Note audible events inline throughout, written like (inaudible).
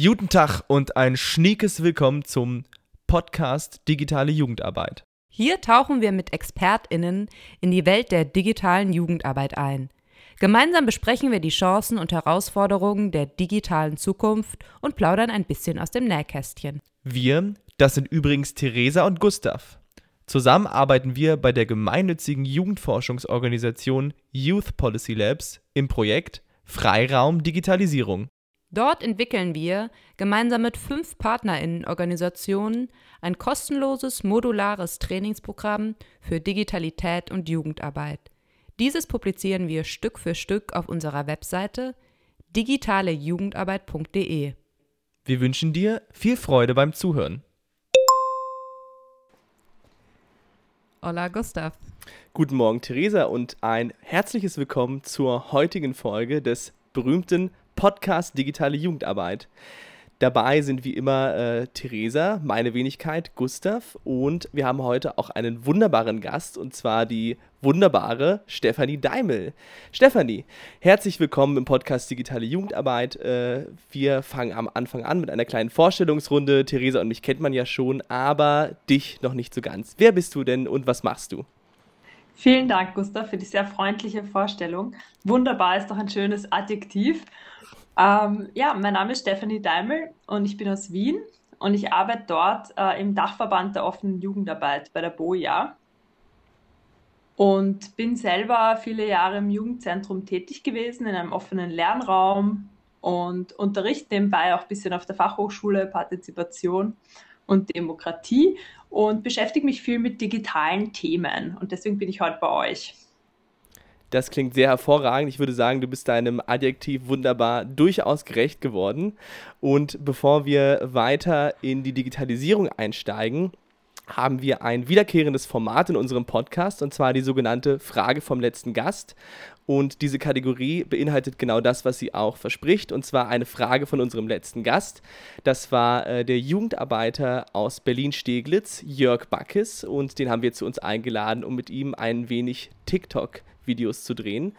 Guten Tag und ein schniekes Willkommen zum Podcast Digitale Jugendarbeit. Hier tauchen wir mit ExpertInnen in die Welt der digitalen Jugendarbeit ein. Gemeinsam besprechen wir die Chancen und Herausforderungen der digitalen Zukunft und plaudern ein bisschen aus dem Nähkästchen. Wir, das sind übrigens Theresa und Gustav. Zusammen arbeiten wir bei der gemeinnützigen Jugendforschungsorganisation Youth Policy Labs im Projekt Freiraum Digitalisierung. Dort entwickeln wir gemeinsam mit fünf Partnerinnenorganisationen ein kostenloses modulares Trainingsprogramm für Digitalität und Jugendarbeit. Dieses publizieren wir Stück für Stück auf unserer Webseite digitalejugendarbeit.de. Wir wünschen dir viel Freude beim Zuhören. Hola Gustav. Guten Morgen Theresa und ein herzliches Willkommen zur heutigen Folge des berühmten Podcast Digitale Jugendarbeit. Dabei sind wie immer äh, Theresa, meine Wenigkeit, Gustav und wir haben heute auch einen wunderbaren Gast und zwar die wunderbare Stefanie Daimel. Stefanie, herzlich willkommen im Podcast Digitale Jugendarbeit. Äh, wir fangen am Anfang an mit einer kleinen Vorstellungsrunde. Theresa und mich kennt man ja schon, aber dich noch nicht so ganz. Wer bist du denn und was machst du? Vielen Dank, Gustav, für die sehr freundliche Vorstellung. Wunderbar ist doch ein schönes Adjektiv. Ähm, ja, mein Name ist Stephanie Daimel und ich bin aus Wien und ich arbeite dort äh, im Dachverband der offenen Jugendarbeit bei der BOJA und bin selber viele Jahre im Jugendzentrum tätig gewesen, in einem offenen Lernraum und unterrichte nebenbei auch ein bisschen auf der Fachhochschule Partizipation und Demokratie und beschäftige mich viel mit digitalen Themen und deswegen bin ich heute bei euch. Das klingt sehr hervorragend. Ich würde sagen, du bist deinem Adjektiv wunderbar durchaus gerecht geworden. Und bevor wir weiter in die Digitalisierung einsteigen, haben wir ein wiederkehrendes Format in unserem Podcast und zwar die sogenannte Frage vom letzten Gast. Und diese Kategorie beinhaltet genau das, was sie auch verspricht, und zwar eine Frage von unserem letzten Gast. Das war äh, der Jugendarbeiter aus Berlin-Steglitz, Jörg Backes, und den haben wir zu uns eingeladen, um mit ihm ein wenig TikTok Videos zu drehen.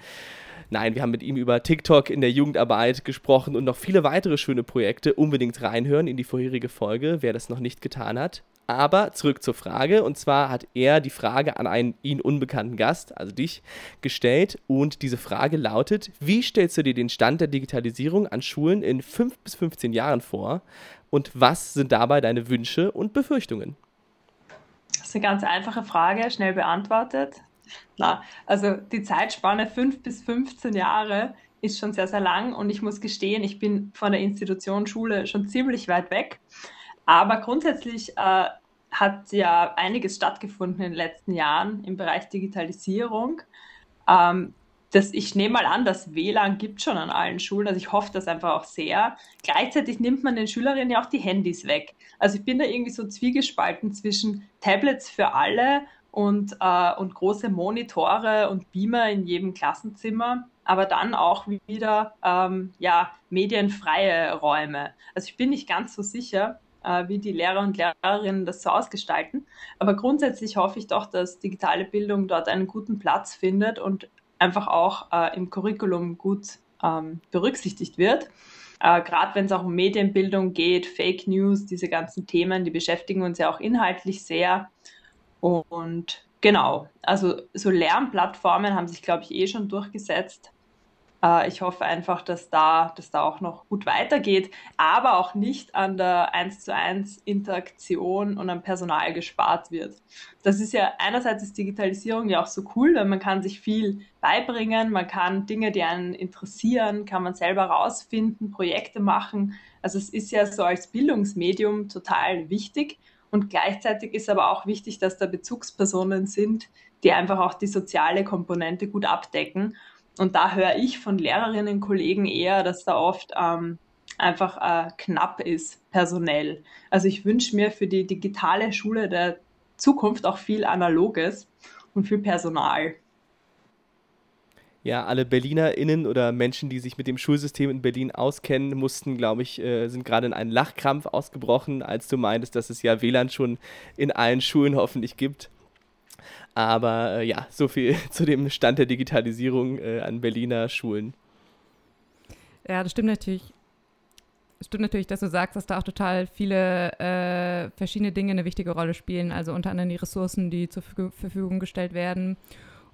Nein, wir haben mit ihm über TikTok in der Jugendarbeit gesprochen und noch viele weitere schöne Projekte. Unbedingt reinhören in die vorherige Folge, wer das noch nicht getan hat. Aber zurück zur Frage. Und zwar hat er die Frage an einen ihn unbekannten Gast, also dich, gestellt. Und diese Frage lautet: Wie stellst du dir den Stand der Digitalisierung an Schulen in 5 bis 15 Jahren vor? Und was sind dabei deine Wünsche und Befürchtungen? Das ist eine ganz einfache Frage, schnell beantwortet. Na, also die Zeitspanne 5 bis 15 Jahre ist schon sehr, sehr lang und ich muss gestehen, ich bin von der Institution Schule schon ziemlich weit weg. Aber grundsätzlich äh, hat ja einiges stattgefunden in den letzten Jahren im Bereich Digitalisierung. Ähm, das, ich nehme mal an, das WLAN gibt schon an allen Schulen. Also ich hoffe das einfach auch sehr. Gleichzeitig nimmt man den Schülerinnen ja auch die Handys weg. Also ich bin da irgendwie so zwiegespalten zwischen Tablets für alle und, äh, und große Monitore und Beamer in jedem Klassenzimmer, aber dann auch wieder ähm, ja, medienfreie Räume. Also ich bin nicht ganz so sicher, äh, wie die Lehrer und Lehrerinnen das so ausgestalten, aber grundsätzlich hoffe ich doch, dass digitale Bildung dort einen guten Platz findet und einfach auch äh, im Curriculum gut ähm, berücksichtigt wird. Äh, Gerade wenn es auch um Medienbildung geht, Fake News, diese ganzen Themen, die beschäftigen uns ja auch inhaltlich sehr. Und genau, also so Lernplattformen haben sich, glaube ich, eh schon durchgesetzt. Äh, ich hoffe einfach, dass da, dass da auch noch gut weitergeht, aber auch nicht an der 1 zu 1 Interaktion und am Personal gespart wird. Das ist ja einerseits ist Digitalisierung ja auch so cool, weil man kann sich viel beibringen, man kann Dinge, die einen interessieren, kann man selber rausfinden, Projekte machen. Also es ist ja so als Bildungsmedium total wichtig. Und gleichzeitig ist aber auch wichtig, dass da Bezugspersonen sind, die einfach auch die soziale Komponente gut abdecken. Und da höre ich von Lehrerinnen, Kollegen eher, dass da oft ähm, einfach äh, knapp ist, personell. Also ich wünsche mir für die digitale Schule der Zukunft auch viel Analoges und viel Personal ja, alle BerlinerInnen oder Menschen, die sich mit dem Schulsystem in Berlin auskennen, mussten, glaube ich, äh, sind gerade in einen Lachkrampf ausgebrochen, als du meintest, dass es ja WLAN schon in allen Schulen hoffentlich gibt. Aber äh, ja, so viel (laughs) zu dem Stand der Digitalisierung äh, an Berliner Schulen. Ja, das stimmt natürlich. stimmt natürlich, dass du sagst, dass da auch total viele äh, verschiedene Dinge eine wichtige Rolle spielen, also unter anderem die Ressourcen, die zur Verfügung gestellt werden.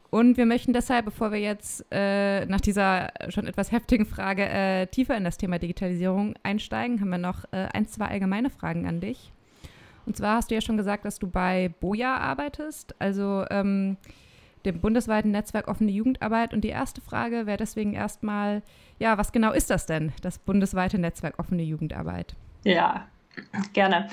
Und wir möchten deshalb, bevor wir jetzt äh, nach dieser schon etwas heftigen Frage äh, tiefer in das Thema Digitalisierung einsteigen, haben wir noch äh, ein, zwei allgemeine Fragen an dich. Und zwar hast du ja schon gesagt, dass du bei Boja arbeitest, also ähm, dem bundesweiten Netzwerk offene Jugendarbeit. Und die erste Frage wäre deswegen erstmal, ja, was genau ist das denn, das bundesweite Netzwerk offene Jugendarbeit? Ja, gerne.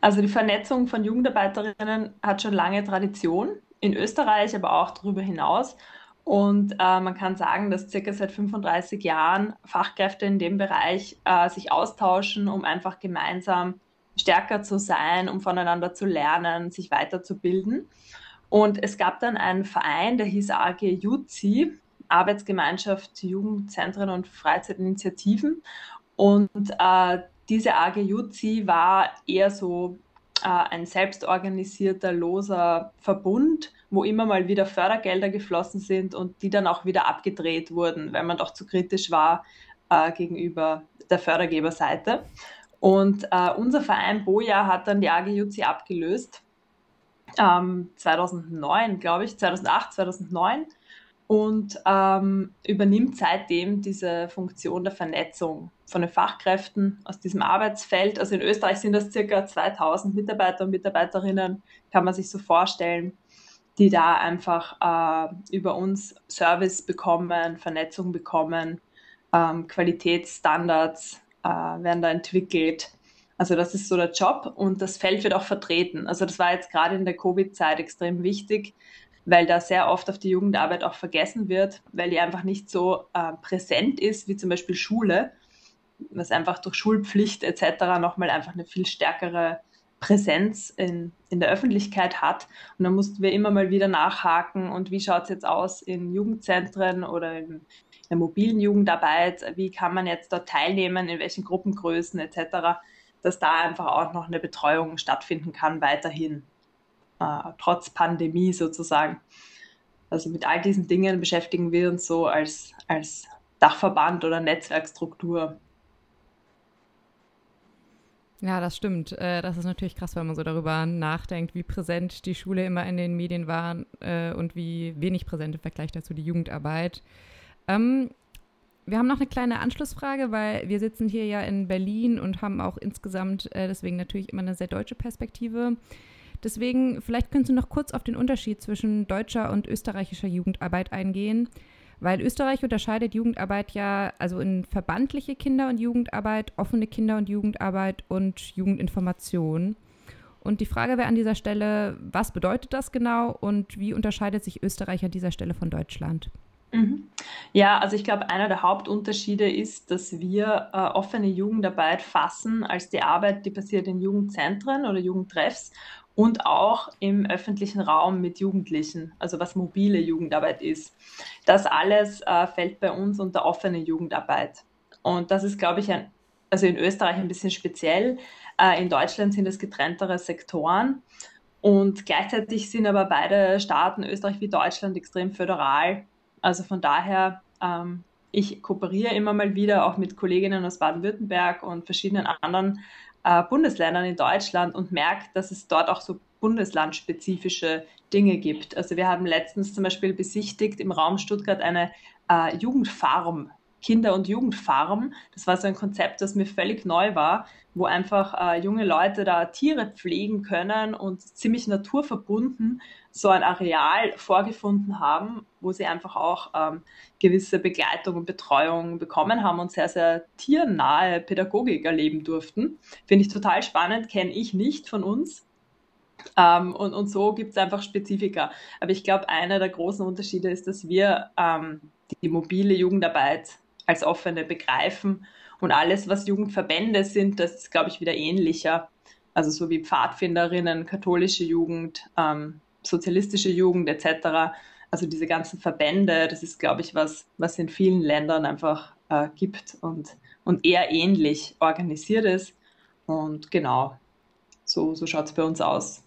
Also die Vernetzung von Jugendarbeiterinnen hat schon lange Tradition in Österreich, aber auch darüber hinaus. Und äh, man kann sagen, dass circa seit 35 Jahren Fachkräfte in dem Bereich äh, sich austauschen, um einfach gemeinsam stärker zu sein, um voneinander zu lernen, sich weiterzubilden. Und es gab dann einen Verein, der hieß AG JUZI, Arbeitsgemeinschaft Jugendzentren und Freizeitinitiativen. Und äh, diese AG JUZI war eher so äh, ein selbstorganisierter, loser Verbund, wo immer mal wieder Fördergelder geflossen sind und die dann auch wieder abgedreht wurden, weil man doch zu kritisch war äh, gegenüber der Fördergeberseite. Und äh, unser Verein Boja hat dann die AG JUZI abgelöst, ähm, 2009, glaube ich, 2008, 2009 und ähm, übernimmt seitdem diese Funktion der Vernetzung von den Fachkräften aus diesem Arbeitsfeld. Also in Österreich sind das circa 2000 Mitarbeiter und Mitarbeiterinnen, kann man sich so vorstellen, die da einfach äh, über uns Service bekommen, Vernetzung bekommen, ähm, Qualitätsstandards äh, werden da entwickelt. Also das ist so der Job und das Feld wird auch vertreten. Also das war jetzt gerade in der Covid-Zeit extrem wichtig, weil da sehr oft auf die Jugendarbeit auch vergessen wird, weil die einfach nicht so äh, präsent ist wie zum Beispiel Schule, was einfach durch Schulpflicht etc. nochmal einfach eine viel stärkere Präsenz in, in der Öffentlichkeit hat. Und da mussten wir immer mal wieder nachhaken und wie schaut es jetzt aus in Jugendzentren oder in der mobilen Jugendarbeit, wie kann man jetzt dort teilnehmen, in welchen Gruppengrößen etc., dass da einfach auch noch eine Betreuung stattfinden kann weiterhin äh, trotz Pandemie sozusagen. Also mit all diesen Dingen beschäftigen wir uns so als, als Dachverband oder Netzwerkstruktur. Ja, das stimmt. Äh, das ist natürlich krass, wenn man so darüber nachdenkt, wie präsent die Schule immer in den Medien war äh, und wie wenig präsent im Vergleich dazu die Jugendarbeit. Ähm, wir haben noch eine kleine Anschlussfrage, weil wir sitzen hier ja in Berlin und haben auch insgesamt äh, deswegen natürlich immer eine sehr deutsche Perspektive. Deswegen, vielleicht könntest du noch kurz auf den Unterschied zwischen deutscher und österreichischer Jugendarbeit eingehen, weil Österreich unterscheidet Jugendarbeit ja also in verbandliche Kinder- und Jugendarbeit, offene Kinder- und Jugendarbeit und Jugendinformation. Und die Frage wäre an dieser Stelle, was bedeutet das genau und wie unterscheidet sich Österreich an dieser Stelle von Deutschland? Mhm. Ja, also ich glaube, einer der Hauptunterschiede ist, dass wir äh, offene Jugendarbeit fassen als die Arbeit, die passiert in Jugendzentren oder Jugendtreffs und auch im öffentlichen Raum mit Jugendlichen, also was mobile Jugendarbeit ist. Das alles äh, fällt bei uns unter offene Jugendarbeit. Und das ist, glaube ich, ein, also in Österreich ein bisschen speziell. Äh, in Deutschland sind es getrenntere Sektoren. Und gleichzeitig sind aber beide Staaten, Österreich wie Deutschland, extrem föderal. Also von daher, ähm, ich kooperiere immer mal wieder auch mit Kolleginnen aus Baden-Württemberg und verschiedenen anderen äh, Bundesländern in Deutschland und merkt, dass es dort auch so bundeslandspezifische Dinge gibt. Also wir haben letztens zum Beispiel besichtigt im Raum Stuttgart eine äh, Jugendfarm, Kinder- und Jugendfarm. Das war so ein Konzept, das mir völlig neu war, wo einfach äh, junge Leute da Tiere pflegen können und ziemlich naturverbunden so ein Areal vorgefunden haben, wo sie einfach auch ähm, gewisse Begleitung und Betreuung bekommen haben und sehr, sehr tiernahe Pädagogik erleben durften. Finde ich total spannend, kenne ich nicht von uns. Ähm, und, und so gibt es einfach Spezifika. Aber ich glaube, einer der großen Unterschiede ist, dass wir ähm, die mobile Jugendarbeit als offene begreifen und alles, was Jugendverbände sind, das ist, glaube ich, wieder ähnlicher. Also so wie Pfadfinderinnen, katholische Jugend, ähm, sozialistische Jugend etc. Also diese ganzen Verbände, das ist, glaube ich, was, was in vielen Ländern einfach äh, gibt und, und eher ähnlich organisiert ist. Und genau, so, so schaut es bei uns aus.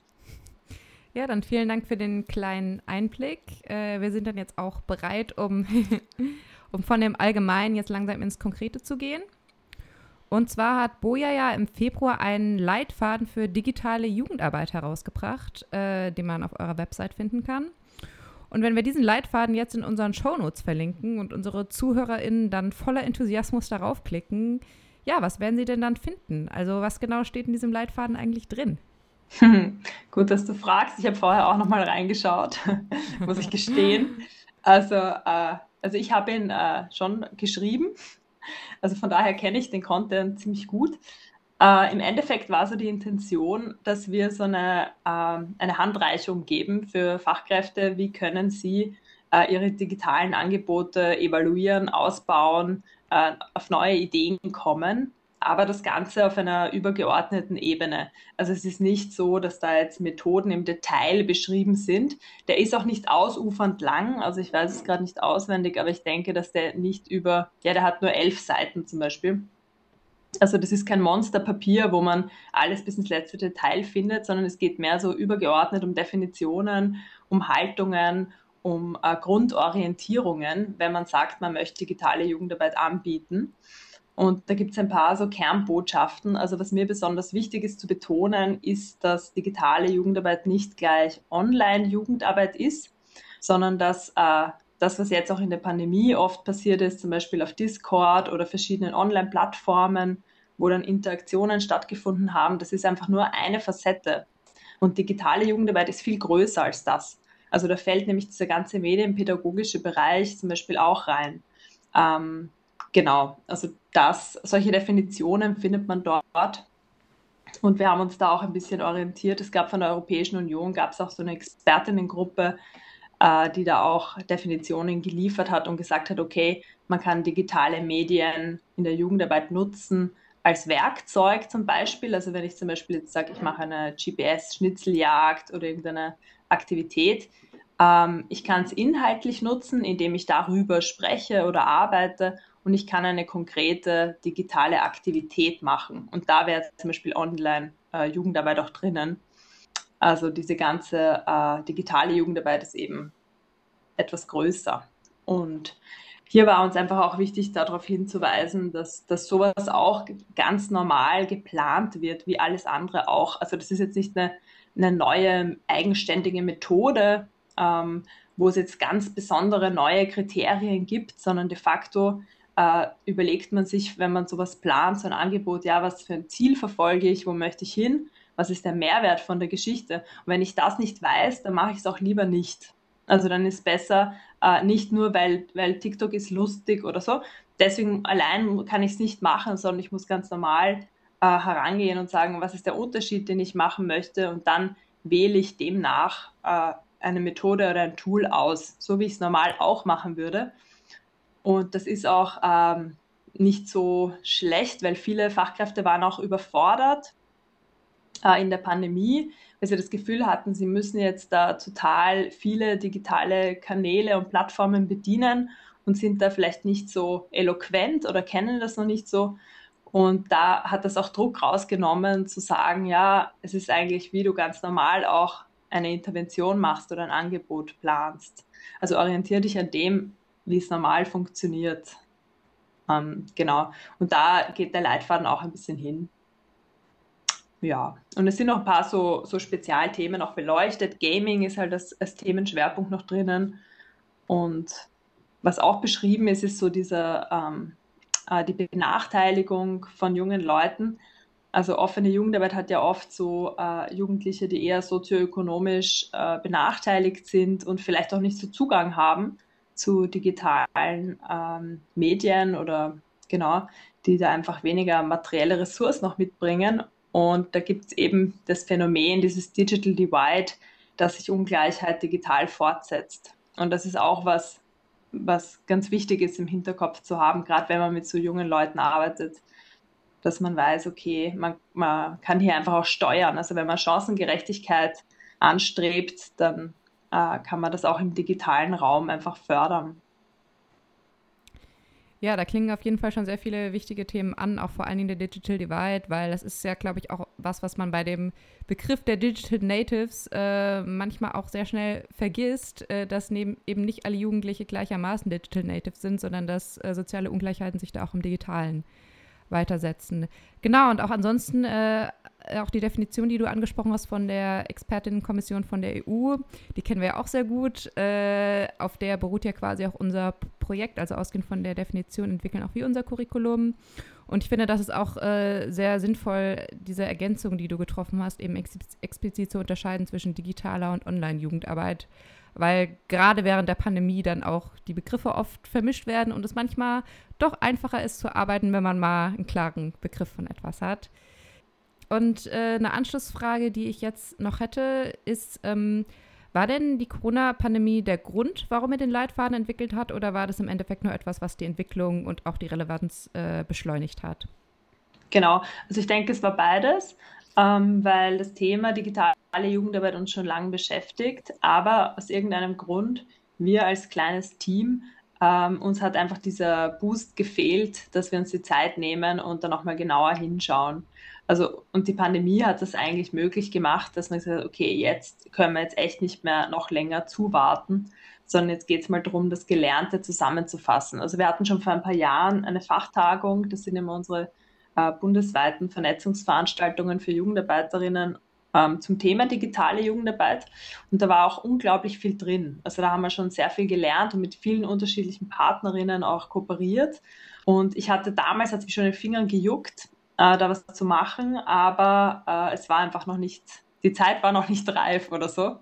Ja, dann vielen Dank für den kleinen Einblick. Äh, wir sind dann jetzt auch bereit, um, (laughs) um von dem Allgemeinen jetzt langsam ins Konkrete zu gehen. Und zwar hat Boja ja im Februar einen Leitfaden für digitale Jugendarbeit herausgebracht, äh, den man auf eurer Website finden kann. Und wenn wir diesen Leitfaden jetzt in unseren Shownotes verlinken und unsere ZuhörerInnen dann voller Enthusiasmus darauf klicken, ja, was werden sie denn dann finden? Also was genau steht in diesem Leitfaden eigentlich drin? (laughs) Gut, dass du fragst. Ich habe vorher auch noch mal reingeschaut, (laughs) muss ich gestehen. Also, äh, also ich habe ihn äh, schon geschrieben. Also von daher kenne ich den Content ziemlich gut. Äh, Im Endeffekt war so die Intention, dass wir so eine, äh, eine Handreichung geben für Fachkräfte, wie können sie äh, ihre digitalen Angebote evaluieren, ausbauen, äh, auf neue Ideen kommen, aber das Ganze auf einer übergeordneten Ebene. Also es ist nicht so, dass da jetzt Methoden im Detail beschrieben sind. Der ist auch nicht ausufernd lang, also ich weiß es gerade nicht auswendig, aber ich denke, dass der nicht über, ja, der hat nur elf Seiten zum Beispiel. Also das ist kein Monsterpapier, wo man alles bis ins letzte Detail findet, sondern es geht mehr so übergeordnet um Definitionen, um Haltungen, um äh, Grundorientierungen, wenn man sagt, man möchte digitale Jugendarbeit anbieten. Und da gibt es ein paar so Kernbotschaften. Also was mir besonders wichtig ist zu betonen, ist, dass digitale Jugendarbeit nicht gleich Online-Jugendarbeit ist, sondern dass äh, das, was jetzt auch in der Pandemie oft passiert ist, zum Beispiel auf Discord oder verschiedenen Online-Plattformen, wo dann Interaktionen stattgefunden haben, das ist einfach nur eine Facette. Und digitale Jugendarbeit ist viel größer als das. Also da fällt nämlich dieser ganze medienpädagogische Bereich zum Beispiel auch rein. Ähm, genau, also das, solche Definitionen findet man dort. Und wir haben uns da auch ein bisschen orientiert. Es gab von der Europäischen Union, gab es auch so eine Expertinnengruppe, äh, die da auch Definitionen geliefert hat und gesagt hat, okay, man kann digitale Medien in der Jugendarbeit nutzen als Werkzeug zum Beispiel. Also wenn ich zum Beispiel jetzt sage, ich mache eine GPS-Schnitzeljagd oder irgendeine Aktivität, ähm, ich kann es inhaltlich nutzen, indem ich darüber spreche oder arbeite und ich kann eine konkrete digitale Aktivität machen. Und da wäre zum Beispiel Online-Jugendarbeit äh, auch drinnen. Also diese ganze äh, digitale Jugendarbeit ist eben etwas größer. Und hier war uns einfach auch wichtig, darauf hinzuweisen, dass, dass sowas auch ganz normal geplant wird, wie alles andere auch. Also das ist jetzt nicht eine, eine neue eigenständige Methode, ähm, wo es jetzt ganz besondere neue Kriterien gibt, sondern de facto äh, überlegt man sich, wenn man sowas plant, so ein Angebot, ja, was für ein Ziel verfolge ich, wo möchte ich hin was ist der Mehrwert von der Geschichte? Und wenn ich das nicht weiß, dann mache ich es auch lieber nicht. Also dann ist besser, äh, nicht nur, weil, weil TikTok ist lustig oder so. Deswegen allein kann ich es nicht machen, sondern ich muss ganz normal äh, herangehen und sagen, was ist der Unterschied, den ich machen möchte. Und dann wähle ich demnach äh, eine Methode oder ein Tool aus, so wie ich es normal auch machen würde. Und das ist auch ähm, nicht so schlecht, weil viele Fachkräfte waren auch überfordert äh, in der Pandemie, weil sie das Gefühl hatten, sie müssen jetzt da total viele digitale Kanäle und Plattformen bedienen und sind da vielleicht nicht so eloquent oder kennen das noch nicht so. Und da hat das auch Druck rausgenommen, zu sagen, ja, es ist eigentlich, wie du ganz normal auch eine Intervention machst oder ein Angebot planst. Also orientiere dich an dem, wie es normal funktioniert. Ähm, genau. Und da geht der Leitfaden auch ein bisschen hin. Ja, und es sind noch ein paar so, so Spezialthemen auch beleuchtet. Gaming ist halt als, als Themenschwerpunkt noch drinnen. Und was auch beschrieben ist, ist so diese, ähm, äh, die Benachteiligung von jungen Leuten. Also offene Jugendarbeit hat ja oft so äh, Jugendliche, die eher sozioökonomisch äh, benachteiligt sind und vielleicht auch nicht so Zugang haben zu digitalen ähm, Medien oder genau, die da einfach weniger materielle Ressourcen noch mitbringen und da gibt es eben das Phänomen, dieses Digital Divide, dass sich Ungleichheit digital fortsetzt. Und das ist auch was, was ganz wichtig ist im Hinterkopf zu haben, gerade wenn man mit so jungen Leuten arbeitet, dass man weiß, okay, man, man kann hier einfach auch steuern. Also wenn man Chancengerechtigkeit anstrebt, dann äh, kann man das auch im digitalen Raum einfach fördern. Ja, da klingen auf jeden Fall schon sehr viele wichtige Themen an, auch vor allen Dingen der Digital Divide, weil das ist ja, glaube ich, auch was, was man bei dem Begriff der Digital Natives äh, manchmal auch sehr schnell vergisst, äh, dass neben, eben nicht alle Jugendliche gleichermaßen Digital Natives sind, sondern dass äh, soziale Ungleichheiten sich da auch im Digitalen weitersetzen. Genau, und auch ansonsten äh, auch die Definition, die du angesprochen hast von der Expertinnenkommission von der EU, die kennen wir ja auch sehr gut. Äh, auf der beruht ja quasi auch unser Projekt, also ausgehend von der Definition entwickeln auch wir unser Curriculum. Und ich finde, das ist auch äh, sehr sinnvoll, diese Ergänzung, die du getroffen hast, eben ex explizit zu unterscheiden zwischen digitaler und Online-Jugendarbeit. Weil gerade während der Pandemie dann auch die Begriffe oft vermischt werden und es manchmal doch einfacher ist zu arbeiten, wenn man mal einen klaren Begriff von etwas hat. Und äh, eine Anschlussfrage, die ich jetzt noch hätte, ist, ähm, war denn die Corona-Pandemie der Grund, warum er den Leitfaden entwickelt hat, oder war das im Endeffekt nur etwas, was die Entwicklung und auch die Relevanz äh, beschleunigt hat? Genau, also ich denke, es war beides, ähm, weil das Thema digitale Jugendarbeit uns schon lange beschäftigt, aber aus irgendeinem Grund wir als kleines Team ähm, uns hat einfach dieser Boost gefehlt, dass wir uns die Zeit nehmen und dann nochmal genauer hinschauen. Also, und die Pandemie hat das eigentlich möglich gemacht, dass man gesagt hat, okay, jetzt können wir jetzt echt nicht mehr noch länger zuwarten, sondern jetzt geht es mal darum, das Gelernte zusammenzufassen. Also wir hatten schon vor ein paar Jahren eine Fachtagung, das sind immer unsere äh, bundesweiten Vernetzungsveranstaltungen für Jugendarbeiterinnen ähm, zum Thema digitale Jugendarbeit. Und da war auch unglaublich viel drin. Also da haben wir schon sehr viel gelernt und mit vielen unterschiedlichen Partnerinnen auch kooperiert. Und ich hatte damals, hat es mich schon in den Fingern gejuckt, äh, da was zu machen, aber äh, es war einfach noch nicht, die Zeit war noch nicht reif oder so.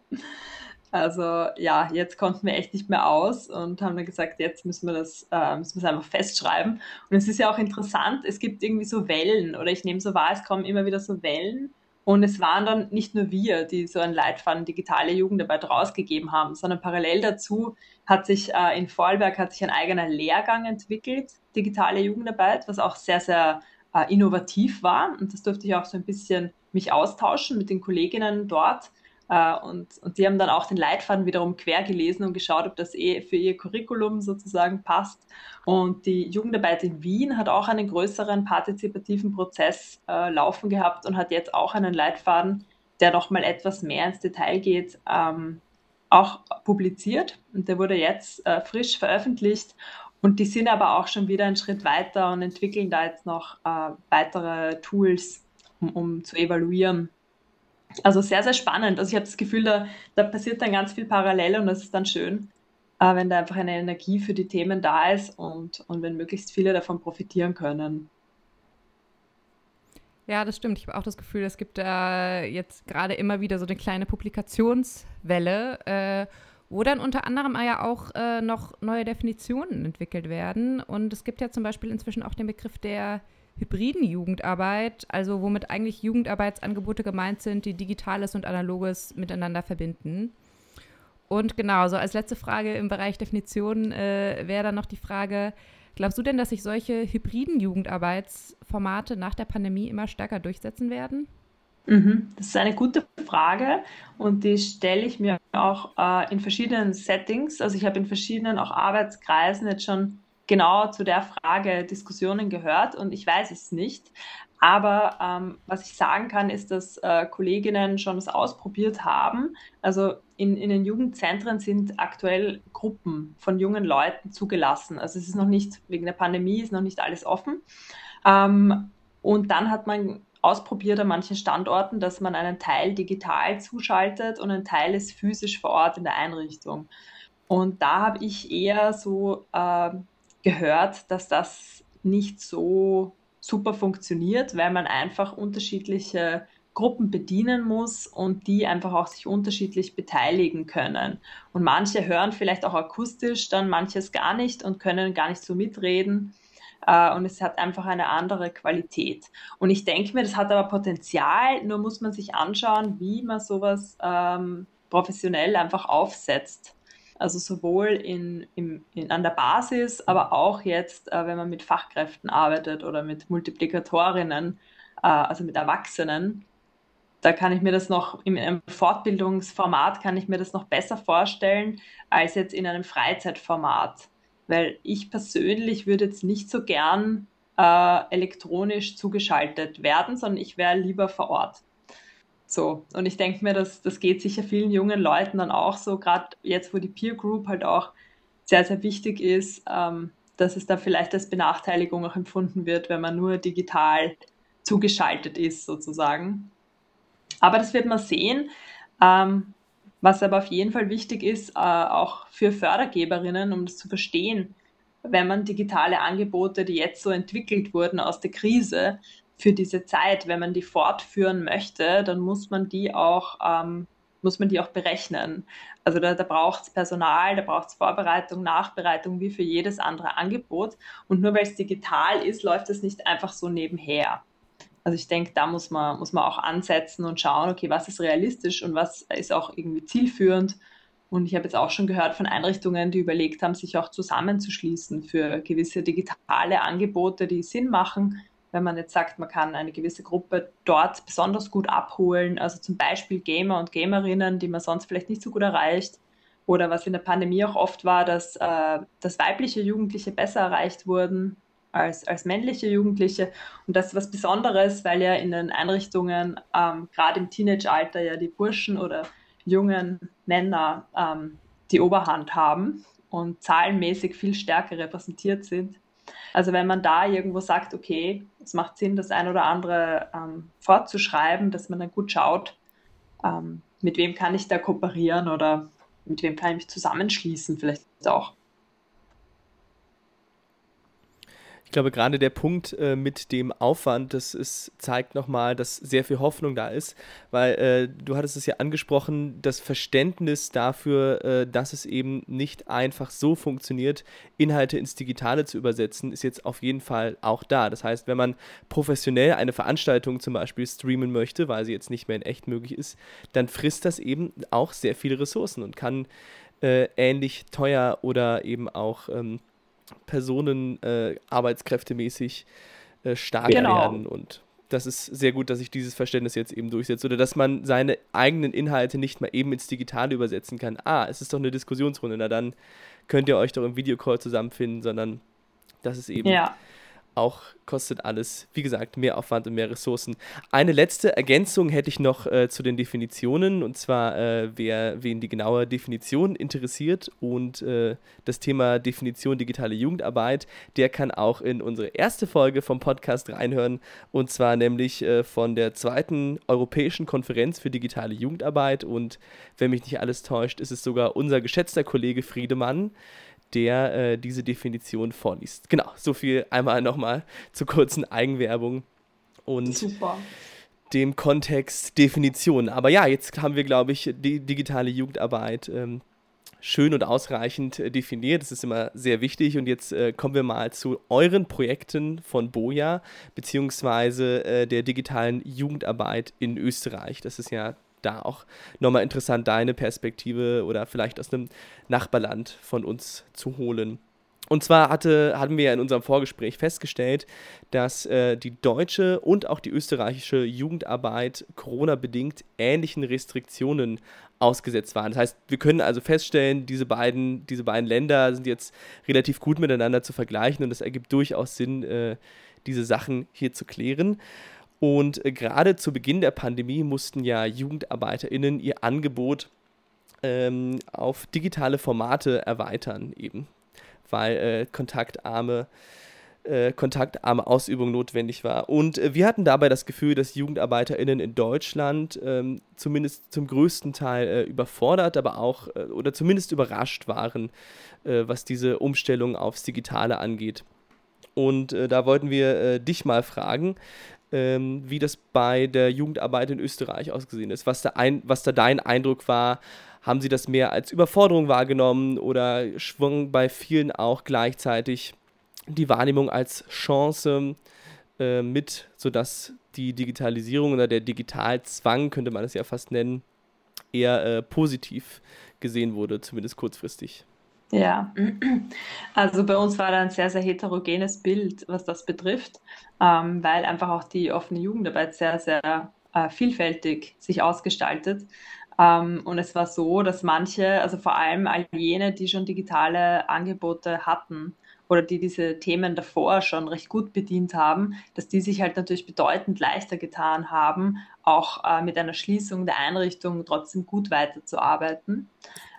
Also ja, jetzt konnten wir echt nicht mehr aus und haben dann gesagt, jetzt müssen wir das, äh, müssen wir es einfach festschreiben. Und es ist ja auch interessant, es gibt irgendwie so Wellen oder ich nehme so wahr, es kommen immer wieder so Wellen. Und es waren dann nicht nur wir, die so ein Leitfaden digitale Jugendarbeit rausgegeben haben, sondern parallel dazu hat sich äh, in Vorarlberg hat sich ein eigener Lehrgang entwickelt, digitale Jugendarbeit, was auch sehr, sehr äh, innovativ war. Und das durfte ich auch so ein bisschen mich austauschen mit den Kolleginnen dort. Äh, und, und die haben dann auch den Leitfaden wiederum quer gelesen und geschaut, ob das eh für ihr Curriculum sozusagen passt. Und die Jugendarbeit in Wien hat auch einen größeren partizipativen Prozess äh, laufen gehabt und hat jetzt auch einen Leitfaden, der nochmal etwas mehr ins Detail geht, ähm, auch publiziert. Und der wurde jetzt äh, frisch veröffentlicht und die sind aber auch schon wieder einen Schritt weiter und entwickeln da jetzt noch äh, weitere Tools, um, um, zu evaluieren. Also sehr, sehr spannend. Also ich habe das Gefühl, da, da passiert dann ganz viel parallel und das ist dann schön, äh, wenn da einfach eine Energie für die Themen da ist und, und wenn möglichst viele davon profitieren können. Ja, das stimmt. Ich habe auch das Gefühl, es gibt da jetzt gerade immer wieder so eine kleine Publikationswelle. Äh, wo dann unter anderem ja auch äh, noch neue Definitionen entwickelt werden. Und es gibt ja zum Beispiel inzwischen auch den Begriff der hybriden Jugendarbeit, also womit eigentlich Jugendarbeitsangebote gemeint sind, die Digitales und Analoges miteinander verbinden. Und genau, so als letzte Frage im Bereich Definition äh, wäre dann noch die Frage, glaubst du denn, dass sich solche hybriden Jugendarbeitsformate nach der Pandemie immer stärker durchsetzen werden? Mhm. Das ist eine gute Frage und die stelle ich mir auch äh, in verschiedenen Settings. Also ich habe in verschiedenen auch Arbeitskreisen jetzt schon genau zu der Frage Diskussionen gehört und ich weiß es nicht. Aber ähm, was ich sagen kann, ist, dass äh, Kolleginnen schon das ausprobiert haben. Also in, in den Jugendzentren sind aktuell Gruppen von jungen Leuten zugelassen. Also es ist noch nicht, wegen der Pandemie ist noch nicht alles offen. Ähm, und dann hat man ausprobiert an manchen Standorten, dass man einen Teil digital zuschaltet und ein Teil ist physisch vor Ort in der Einrichtung. Und da habe ich eher so äh, gehört, dass das nicht so super funktioniert, weil man einfach unterschiedliche Gruppen bedienen muss und die einfach auch sich unterschiedlich beteiligen können. Und manche hören vielleicht auch akustisch, dann manches gar nicht und können gar nicht so mitreden äh, und es hat einfach eine andere Qualität. Und ich denke mir, das hat aber Potenzial, nur muss man sich anschauen, wie man sowas ähm, professionell einfach aufsetzt. Also sowohl in, in, in, an der Basis, aber auch jetzt, äh, wenn man mit Fachkräften arbeitet oder mit Multiplikatorinnen, äh, also mit Erwachsenen, da kann ich mir das noch in einem Fortbildungsformat kann ich mir das noch besser vorstellen als jetzt in einem Freizeitformat weil ich persönlich würde jetzt nicht so gern äh, elektronisch zugeschaltet werden, sondern ich wäre lieber vor Ort. So, und ich denke mir, dass das geht sicher vielen jungen Leuten dann auch so, gerade jetzt, wo die Peer Group halt auch sehr, sehr wichtig ist, ähm, dass es da vielleicht als Benachteiligung auch empfunden wird, wenn man nur digital zugeschaltet ist, sozusagen. Aber das wird man sehen. Ähm, was aber auf jeden Fall wichtig ist, äh, auch für Fördergeberinnen, um das zu verstehen, wenn man digitale Angebote, die jetzt so entwickelt wurden aus der Krise, für diese Zeit, wenn man die fortführen möchte, dann muss man die auch, ähm, muss man die auch berechnen. Also da, da braucht es Personal, da braucht es Vorbereitung, Nachbereitung wie für jedes andere Angebot. Und nur weil es digital ist, läuft es nicht einfach so nebenher. Also ich denke, da muss man, muss man auch ansetzen und schauen, okay, was ist realistisch und was ist auch irgendwie zielführend. Und ich habe jetzt auch schon gehört von Einrichtungen, die überlegt haben, sich auch zusammenzuschließen für gewisse digitale Angebote, die Sinn machen. Wenn man jetzt sagt, man kann eine gewisse Gruppe dort besonders gut abholen, also zum Beispiel Gamer und Gamerinnen, die man sonst vielleicht nicht so gut erreicht. Oder was in der Pandemie auch oft war, dass, äh, dass weibliche Jugendliche besser erreicht wurden als, als männliche Jugendliche. Und das ist was Besonderes, weil ja in den Einrichtungen, ähm, gerade im Teenage-Alter, ja die Burschen oder jungen Männer ähm, die Oberhand haben und zahlenmäßig viel stärker repräsentiert sind. Also wenn man da irgendwo sagt, okay, es macht Sinn, das ein oder andere ähm, fortzuschreiben, dass man dann gut schaut, ähm, mit wem kann ich da kooperieren oder mit wem kann ich mich zusammenschließen, vielleicht auch. Ich glaube, gerade der Punkt äh, mit dem Aufwand, das ist, zeigt nochmal, dass sehr viel Hoffnung da ist, weil äh, du hattest es ja angesprochen, das Verständnis dafür, äh, dass es eben nicht einfach so funktioniert, Inhalte ins Digitale zu übersetzen, ist jetzt auf jeden Fall auch da. Das heißt, wenn man professionell eine Veranstaltung zum Beispiel streamen möchte, weil sie jetzt nicht mehr in echt möglich ist, dann frisst das eben auch sehr viele Ressourcen und kann äh, ähnlich teuer oder eben auch ähm, Personen äh, arbeitskräftemäßig äh, stark genau. werden und das ist sehr gut, dass sich dieses Verständnis jetzt eben durchsetzt oder dass man seine eigenen Inhalte nicht mal eben ins Digitale übersetzen kann. Ah, es ist doch eine Diskussionsrunde, na dann könnt ihr euch doch im Videocall zusammenfinden, sondern das ist eben ja auch kostet alles, wie gesagt, mehr Aufwand und mehr Ressourcen. Eine letzte Ergänzung hätte ich noch äh, zu den Definitionen. Und zwar, äh, wer wen die genaue Definition interessiert und äh, das Thema Definition digitale Jugendarbeit, der kann auch in unsere erste Folge vom Podcast reinhören. Und zwar nämlich äh, von der zweiten Europäischen Konferenz für digitale Jugendarbeit. Und wenn mich nicht alles täuscht, ist es sogar unser geschätzter Kollege Friedemann, der äh, diese Definition vorliest. Genau, so viel einmal nochmal zur kurzen Eigenwerbung und Super. dem Kontext Definition. Aber ja, jetzt haben wir, glaube ich, die digitale Jugendarbeit ähm, schön und ausreichend äh, definiert. Das ist immer sehr wichtig. Und jetzt äh, kommen wir mal zu euren Projekten von Boja, beziehungsweise äh, der digitalen Jugendarbeit in Österreich. Das ist ja da auch nochmal interessant, deine Perspektive oder vielleicht aus einem Nachbarland von uns zu holen. Und zwar hatte, hatten wir ja in unserem Vorgespräch festgestellt, dass äh, die deutsche und auch die österreichische Jugendarbeit Corona-bedingt ähnlichen Restriktionen ausgesetzt waren. Das heißt, wir können also feststellen, diese beiden, diese beiden Länder sind jetzt relativ gut miteinander zu vergleichen und es ergibt durchaus Sinn, äh, diese Sachen hier zu klären. Und äh, gerade zu Beginn der Pandemie mussten ja JugendarbeiterInnen ihr Angebot ähm, auf digitale Formate erweitern, eben, weil äh, kontaktarme, äh, kontaktarme Ausübung notwendig war. Und äh, wir hatten dabei das Gefühl, dass JugendarbeiterInnen in Deutschland ähm, zumindest zum größten Teil äh, überfordert, aber auch äh, oder zumindest überrascht waren, was diese Umstellung aufs Digitale angeht. Und äh, da wollten wir äh, dich mal fragen, ähm, wie das bei der Jugendarbeit in Österreich ausgesehen ist, was da, ein, was da dein Eindruck war. Haben sie das mehr als Überforderung wahrgenommen oder schwung bei vielen auch gleichzeitig die Wahrnehmung als Chance äh, mit, sodass die Digitalisierung oder der Digitalzwang, könnte man es ja fast nennen, eher äh, positiv gesehen wurde, zumindest kurzfristig? Ja, also bei uns war da ein sehr, sehr heterogenes Bild, was das betrifft, ähm, weil einfach auch die offene Jugendarbeit sehr, sehr äh, vielfältig sich ausgestaltet. Ähm, und es war so, dass manche, also vor allem all jene, die schon digitale Angebote hatten oder die diese Themen davor schon recht gut bedient haben, dass die sich halt natürlich bedeutend leichter getan haben, auch äh, mit einer Schließung der Einrichtung trotzdem gut weiterzuarbeiten.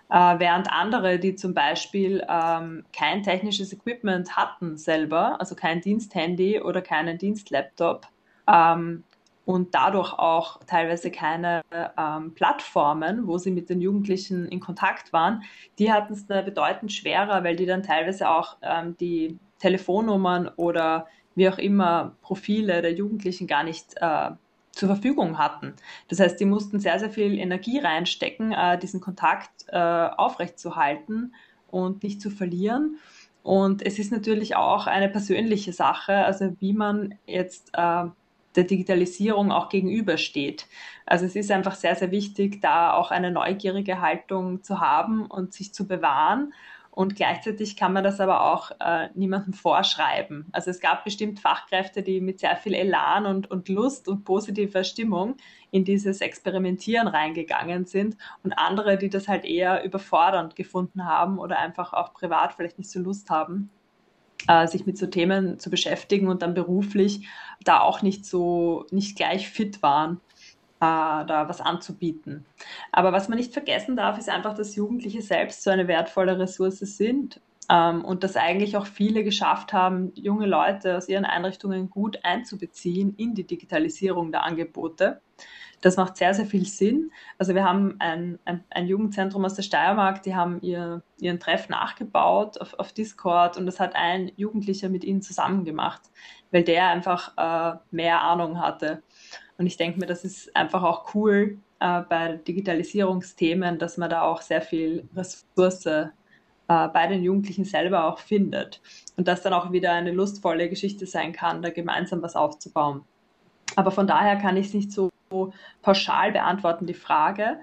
Äh, während andere, die zum Beispiel ähm, kein technisches Equipment hatten selber, also kein Diensthandy oder keinen Dienstlaptop ähm, und dadurch auch teilweise keine ähm, Plattformen, wo sie mit den Jugendlichen in Kontakt waren, die hatten es bedeutend schwerer, weil die dann teilweise auch ähm, die Telefonnummern oder wie auch immer Profile der Jugendlichen gar nicht äh, zur Verfügung hatten. Das heißt, die mussten sehr, sehr viel Energie reinstecken, äh, diesen Kontakt äh, aufrechtzuerhalten und nicht zu verlieren. Und es ist natürlich auch eine persönliche Sache, also wie man jetzt äh, der Digitalisierung auch gegenübersteht. Also es ist einfach sehr, sehr wichtig, da auch eine neugierige Haltung zu haben und sich zu bewahren und gleichzeitig kann man das aber auch äh, niemandem vorschreiben. Also es gab bestimmt Fachkräfte, die mit sehr viel Elan und, und Lust und positiver Stimmung in dieses Experimentieren reingegangen sind und andere, die das halt eher überfordernd gefunden haben oder einfach auch privat vielleicht nicht so Lust haben, äh, sich mit so Themen zu beschäftigen und dann beruflich da auch nicht so, nicht gleich fit waren da was anzubieten. Aber was man nicht vergessen darf, ist einfach, dass Jugendliche selbst so eine wertvolle Ressource sind ähm, und dass eigentlich auch viele geschafft haben, junge Leute aus ihren Einrichtungen gut einzubeziehen in die Digitalisierung der Angebote. Das macht sehr, sehr viel Sinn. Also wir haben ein, ein, ein Jugendzentrum aus der Steiermark, die haben ihr, ihren Treff nachgebaut auf, auf Discord und das hat ein Jugendlicher mit ihnen zusammen gemacht, weil der einfach äh, mehr Ahnung hatte. Und ich denke mir, das ist einfach auch cool äh, bei Digitalisierungsthemen, dass man da auch sehr viel Ressource äh, bei den Jugendlichen selber auch findet. Und das dann auch wieder eine lustvolle Geschichte sein kann, da gemeinsam was aufzubauen. Aber von daher kann ich es nicht so pauschal beantworten, die Frage.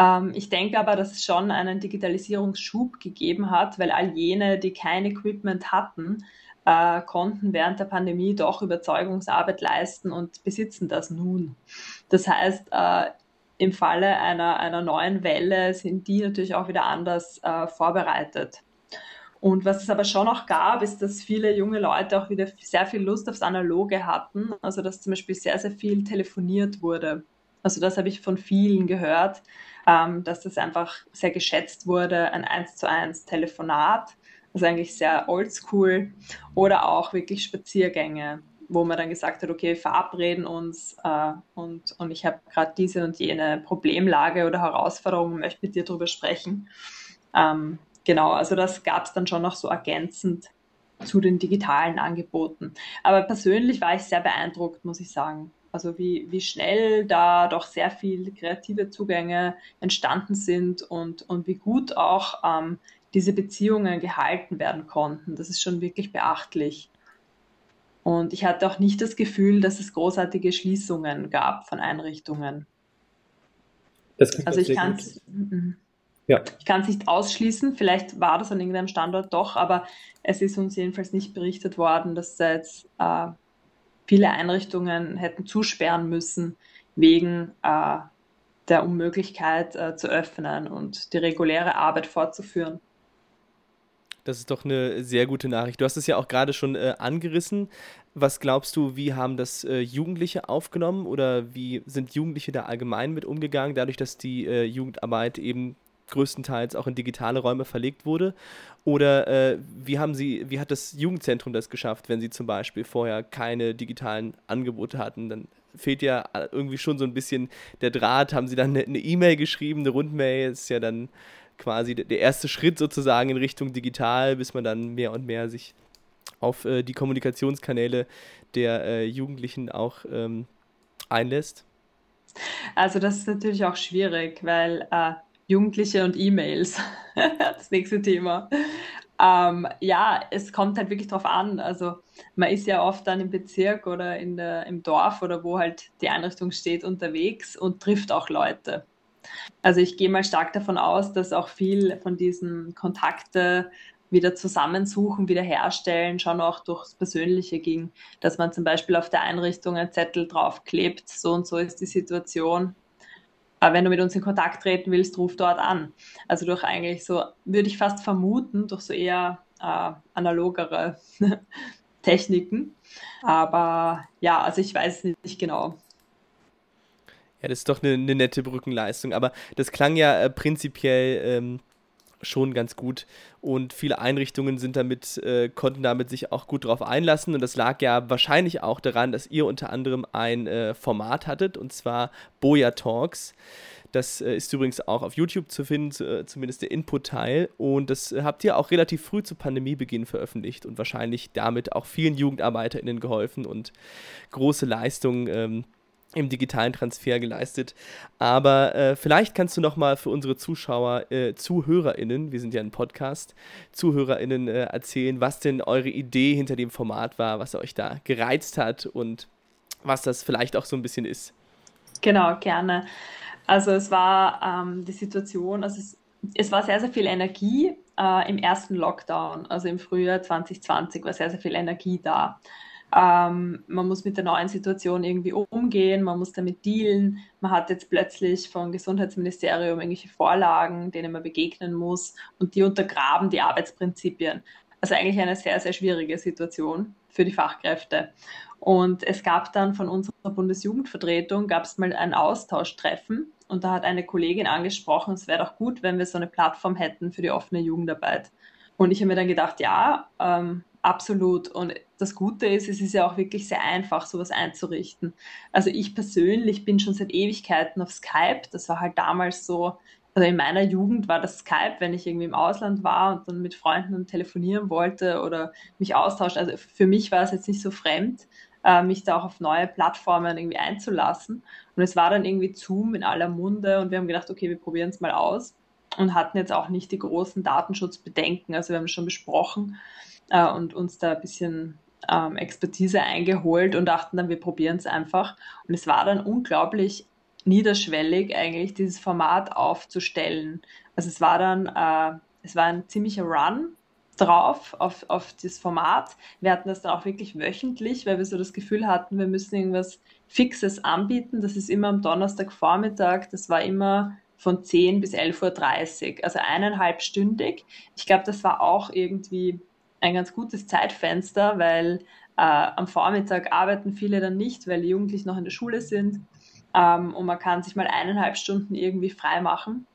Ähm, ich denke aber, dass es schon einen Digitalisierungsschub gegeben hat, weil all jene, die kein Equipment hatten, äh, konnten während der Pandemie doch Überzeugungsarbeit leisten und besitzen das nun. Das heißt, äh, im Falle einer, einer neuen Welle sind die natürlich auch wieder anders äh, vorbereitet. Und was es aber schon auch gab, ist, dass viele junge Leute auch wieder sehr viel Lust aufs Analoge hatten. Also dass zum Beispiel sehr, sehr viel telefoniert wurde. Also das habe ich von vielen gehört, ähm, dass das einfach sehr geschätzt wurde, ein 1 zu 1 Telefonat also eigentlich sehr oldschool. Oder auch wirklich Spaziergänge, wo man dann gesagt hat, okay, verabreden uns äh, und, und ich habe gerade diese und jene Problemlage oder Herausforderung, möchte mit dir darüber sprechen. Ähm, genau, also das gab es dann schon noch so ergänzend zu den digitalen Angeboten. Aber persönlich war ich sehr beeindruckt, muss ich sagen. Also wie, wie schnell da doch sehr viele kreative Zugänge entstanden sind und, und wie gut auch ähm, diese Beziehungen gehalten werden konnten. Das ist schon wirklich beachtlich. Und ich hatte auch nicht das Gefühl, dass es großartige Schließungen gab von Einrichtungen. also ich kann es ja. nicht ausschließen. Vielleicht war das an irgendeinem Standort doch, aber es ist uns jedenfalls nicht berichtet worden, dass da jetzt äh, viele Einrichtungen hätten zusperren müssen wegen äh, der Unmöglichkeit äh, zu öffnen und die reguläre Arbeit fortzuführen. Das ist doch eine sehr gute Nachricht. Du hast es ja auch gerade schon äh, angerissen. Was glaubst du, wie haben das äh, Jugendliche aufgenommen oder wie sind Jugendliche da allgemein mit umgegangen, dadurch, dass die äh, Jugendarbeit eben größtenteils auch in digitale Räume verlegt wurde? Oder äh, wie haben sie, wie hat das Jugendzentrum das geschafft, wenn sie zum Beispiel vorher keine digitalen Angebote hatten? Dann fehlt ja äh, irgendwie schon so ein bisschen der Draht. Haben sie dann eine E-Mail geschrieben, eine Rundmail? Ist ja dann quasi der erste Schritt sozusagen in Richtung digital, bis man dann mehr und mehr sich auf äh, die Kommunikationskanäle der äh, Jugendlichen auch ähm, einlässt? Also das ist natürlich auch schwierig, weil äh, Jugendliche und E-Mails, (laughs) das nächste Thema. Ähm, ja, es kommt halt wirklich drauf an. Also man ist ja oft dann im Bezirk oder in der, im Dorf oder wo halt die Einrichtung steht unterwegs und trifft auch Leute. Also ich gehe mal stark davon aus, dass auch viel von diesen Kontakte wieder zusammensuchen, wieder herstellen, schon auch durchs Persönliche ging, dass man zum Beispiel auf der Einrichtung einen Zettel draufklebt, so und so ist die Situation. Aber wenn du mit uns in Kontakt treten willst, ruf dort an. Also durch eigentlich so, würde ich fast vermuten, durch so eher äh, analogere (laughs) Techniken. Aber ja, also ich weiß nicht genau. Ja, das ist doch eine, eine nette Brückenleistung. Aber das klang ja äh, prinzipiell ähm, schon ganz gut und viele Einrichtungen sind damit, äh, konnten damit sich auch gut drauf einlassen und das lag ja wahrscheinlich auch daran, dass ihr unter anderem ein äh, Format hattet und zwar Boja Talks. Das äh, ist übrigens auch auf YouTube zu finden, äh, zumindest der Input-Teil. Und das äh, habt ihr auch relativ früh zu Pandemiebeginn veröffentlicht und wahrscheinlich damit auch vielen JugendarbeiterInnen geholfen und große Leistungen ähm, im digitalen Transfer geleistet. Aber äh, vielleicht kannst du noch mal für unsere Zuschauer, äh, ZuhörerInnen, wir sind ja ein Podcast, ZuhörerInnen äh, erzählen, was denn eure Idee hinter dem Format war, was euch da gereizt hat und was das vielleicht auch so ein bisschen ist. Genau, gerne. Also es war ähm, die Situation, also es, es, war sehr, sehr viel Energie äh, im ersten Lockdown, also im Frühjahr 2020 war sehr, sehr viel Energie da. Ähm, man muss mit der neuen Situation irgendwie umgehen, man muss damit dealen. Man hat jetzt plötzlich vom Gesundheitsministerium irgendwelche Vorlagen, denen man begegnen muss und die untergraben die Arbeitsprinzipien. Also eigentlich eine sehr, sehr schwierige Situation für die Fachkräfte. Und es gab dann von unserer Bundesjugendvertretung, gab es mal ein Austauschtreffen und da hat eine Kollegin angesprochen, es wäre doch gut, wenn wir so eine Plattform hätten für die offene Jugendarbeit. Und ich habe mir dann gedacht, ja, ähm, absolut. Und das Gute ist, es ist ja auch wirklich sehr einfach, sowas einzurichten. Also ich persönlich bin schon seit Ewigkeiten auf Skype. Das war halt damals so, also in meiner Jugend war das Skype, wenn ich irgendwie im Ausland war und dann mit Freunden telefonieren wollte oder mich austauschen. Also für mich war es jetzt nicht so fremd, äh, mich da auch auf neue Plattformen irgendwie einzulassen. Und es war dann irgendwie Zoom in aller Munde und wir haben gedacht, okay, wir probieren es mal aus und hatten jetzt auch nicht die großen Datenschutzbedenken. Also wir haben es schon besprochen äh, und uns da ein bisschen ähm, Expertise eingeholt und dachten dann, wir probieren es einfach. Und es war dann unglaublich niederschwellig, eigentlich dieses Format aufzustellen. Also es war dann, äh, es war ein ziemlicher Run drauf auf, auf das Format. Wir hatten das dann auch wirklich wöchentlich, weil wir so das Gefühl hatten, wir müssen irgendwas Fixes anbieten. Das ist immer am Donnerstagvormittag. Das war immer von 10 bis 11.30 Uhr, also eineinhalbstündig. Ich glaube, das war auch irgendwie ein ganz gutes Zeitfenster, weil äh, am Vormittag arbeiten viele dann nicht, weil die Jugendlichen noch in der Schule sind. Ähm, und man kann sich mal eineinhalb Stunden irgendwie frei machen.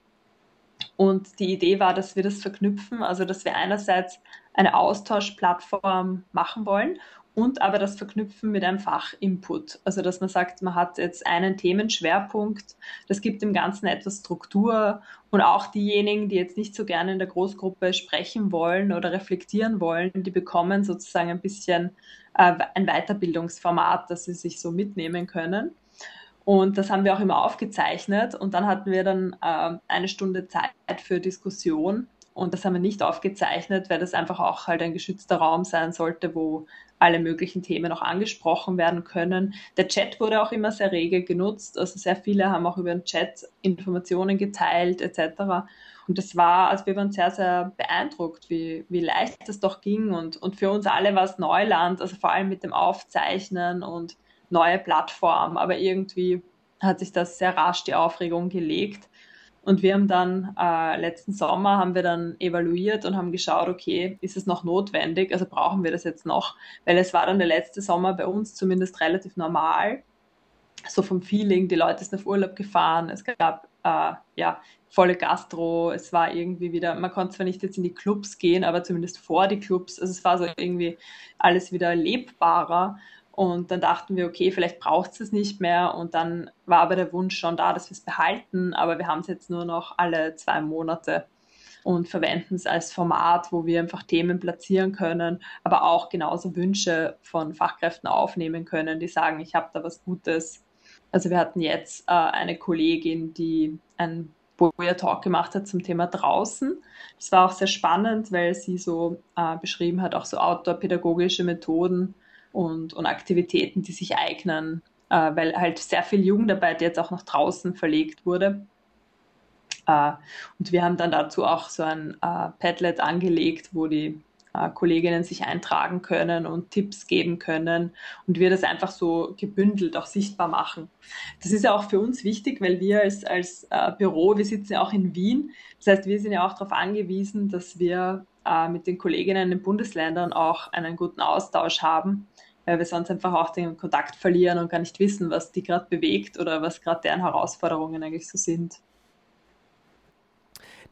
Und die Idee war, dass wir das verknüpfen, also dass wir einerseits eine Austauschplattform machen wollen und aber das Verknüpfen mit einem Fachinput. Also dass man sagt, man hat jetzt einen Themenschwerpunkt, das gibt dem Ganzen etwas Struktur und auch diejenigen, die jetzt nicht so gerne in der Großgruppe sprechen wollen oder reflektieren wollen, die bekommen sozusagen ein bisschen äh, ein Weiterbildungsformat, das sie sich so mitnehmen können. Und das haben wir auch immer aufgezeichnet und dann hatten wir dann äh, eine Stunde Zeit für Diskussion und das haben wir nicht aufgezeichnet, weil das einfach auch halt ein geschützter Raum sein sollte, wo alle möglichen Themen auch angesprochen werden können. Der Chat wurde auch immer sehr rege genutzt, also sehr viele haben auch über den Chat Informationen geteilt etc. Und das war, also wir waren sehr, sehr beeindruckt, wie, wie leicht das doch ging und, und für uns alle war es Neuland, also vor allem mit dem Aufzeichnen und neue Plattform, aber irgendwie hat sich das sehr rasch die Aufregung gelegt. Und wir haben dann äh, letzten Sommer haben wir dann evaluiert und haben geschaut, okay, ist es noch notwendig? Also brauchen wir das jetzt noch? Weil es war dann der letzte Sommer bei uns zumindest relativ normal. So vom Feeling, die Leute sind auf Urlaub gefahren, es gab äh, ja volle Gastro, es war irgendwie wieder, man konnte zwar nicht jetzt in die Clubs gehen, aber zumindest vor die Clubs, also es war so irgendwie alles wieder lebbarer. Und dann dachten wir, okay, vielleicht braucht es es nicht mehr. Und dann war aber der Wunsch schon da, dass wir es behalten. Aber wir haben es jetzt nur noch alle zwei Monate und verwenden es als Format, wo wir einfach Themen platzieren können, aber auch genauso Wünsche von Fachkräften aufnehmen können, die sagen, ich habe da was Gutes. Also wir hatten jetzt äh, eine Kollegin, die ein Boya Talk gemacht hat zum Thema draußen. Das war auch sehr spannend, weil sie so äh, beschrieben hat, auch so outdoor-pädagogische Methoden und, und Aktivitäten, die sich eignen, äh, weil halt sehr viel Jugendarbeit jetzt auch nach draußen verlegt wurde. Äh, und wir haben dann dazu auch so ein äh, Padlet angelegt, wo die äh, Kolleginnen sich eintragen können und Tipps geben können und wir das einfach so gebündelt auch sichtbar machen. Das ist ja auch für uns wichtig, weil wir als, als äh, Büro, wir sitzen ja auch in Wien, das heißt, wir sind ja auch darauf angewiesen, dass wir äh, mit den Kolleginnen in den Bundesländern auch einen guten Austausch haben weil wir sonst einfach auch den Kontakt verlieren und gar nicht wissen, was die gerade bewegt oder was gerade deren Herausforderungen eigentlich so sind.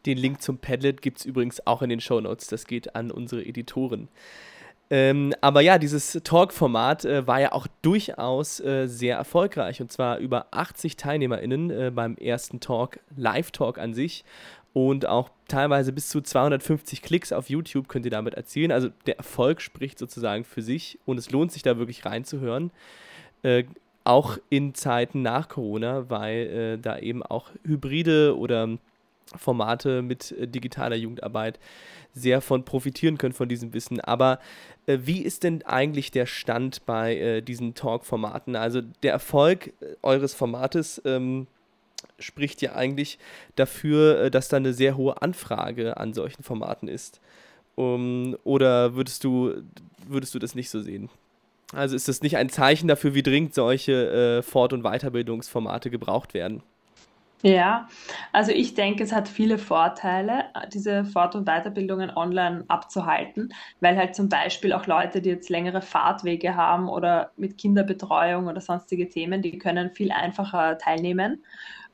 Den Link zum Padlet gibt es übrigens auch in den Show Notes. Das geht an unsere Editoren. Ähm, aber ja, dieses Talk-Format äh, war ja auch durchaus äh, sehr erfolgreich und zwar über 80 TeilnehmerInnen äh, beim ersten Talk, Live-Talk an sich und auch teilweise bis zu 250 Klicks auf YouTube könnt ihr damit erzielen. Also der Erfolg spricht sozusagen für sich und es lohnt sich da wirklich reinzuhören. Äh, auch in Zeiten nach Corona, weil äh, da eben auch hybride oder Formate mit äh, digitaler Jugendarbeit sehr von profitieren können von diesem Wissen. Aber äh, wie ist denn eigentlich der Stand bei äh, diesen Talk-Formaten? Also der Erfolg äh, eures Formates ähm, spricht ja eigentlich dafür, äh, dass da eine sehr hohe Anfrage an solchen Formaten ist. Um, oder würdest du, würdest du das nicht so sehen? Also ist das nicht ein Zeichen dafür, wie dringend solche äh, Fort- und Weiterbildungsformate gebraucht werden? Ja, also ich denke, es hat viele Vorteile, diese Fort- und Weiterbildungen online abzuhalten, weil halt zum Beispiel auch Leute, die jetzt längere Fahrtwege haben oder mit Kinderbetreuung oder sonstige Themen, die können viel einfacher teilnehmen.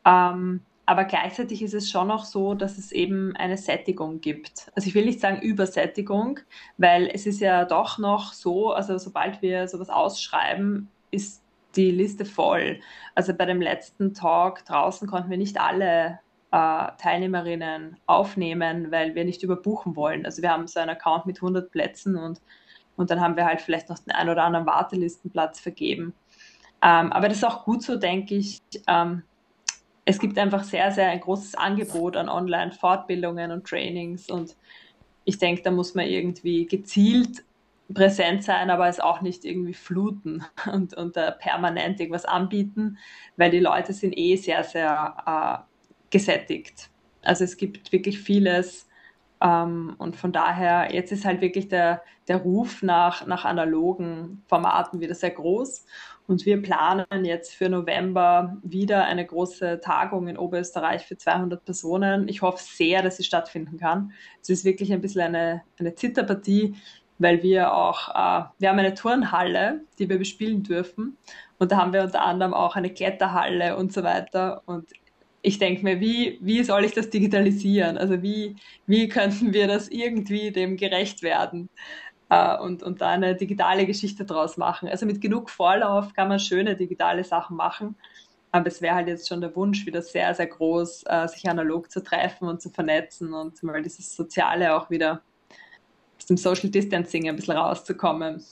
Ähm, aber gleichzeitig ist es schon auch so, dass es eben eine Sättigung gibt. Also ich will nicht sagen Übersättigung, weil es ist ja doch noch so, also sobald wir sowas ausschreiben, ist die Liste voll. Also bei dem letzten Talk draußen konnten wir nicht alle äh, Teilnehmerinnen aufnehmen, weil wir nicht überbuchen wollen. Also wir haben so einen Account mit 100 Plätzen und, und dann haben wir halt vielleicht noch den ein oder anderen Wartelistenplatz vergeben. Ähm, aber das ist auch gut so, denke ich. Ähm, es gibt einfach sehr, sehr ein großes Angebot an Online-Fortbildungen und Trainings und ich denke, da muss man irgendwie gezielt präsent sein, aber es auch nicht irgendwie fluten (laughs) und, und uh, permanent irgendwas anbieten, weil die Leute sind eh sehr, sehr uh, gesättigt. Also es gibt wirklich vieles um, ähm, und von daher, jetzt ist halt wirklich der, der Ruf nach, nach analogen Formaten wieder sehr groß und wir planen jetzt für November wieder eine große Tagung in Oberösterreich für 200 Personen. Ich hoffe sehr, dass sie stattfinden kann. Es ist wirklich ein bisschen eine, eine Zitterpartie, weil wir auch, äh, wir haben eine Turnhalle, die wir bespielen dürfen. Und da haben wir unter anderem auch eine Kletterhalle und so weiter. Und ich denke mir, wie, wie soll ich das digitalisieren? Also wie, wie könnten wir das irgendwie dem gerecht werden? Äh, und, und da eine digitale Geschichte draus machen. Also mit genug Vorlauf kann man schöne digitale Sachen machen. Aber es wäre halt jetzt schon der Wunsch, wieder sehr, sehr groß, äh, sich analog zu treffen und zu vernetzen und mal dieses Soziale auch wieder aus dem Social Distancing ein bisschen rauszukommen.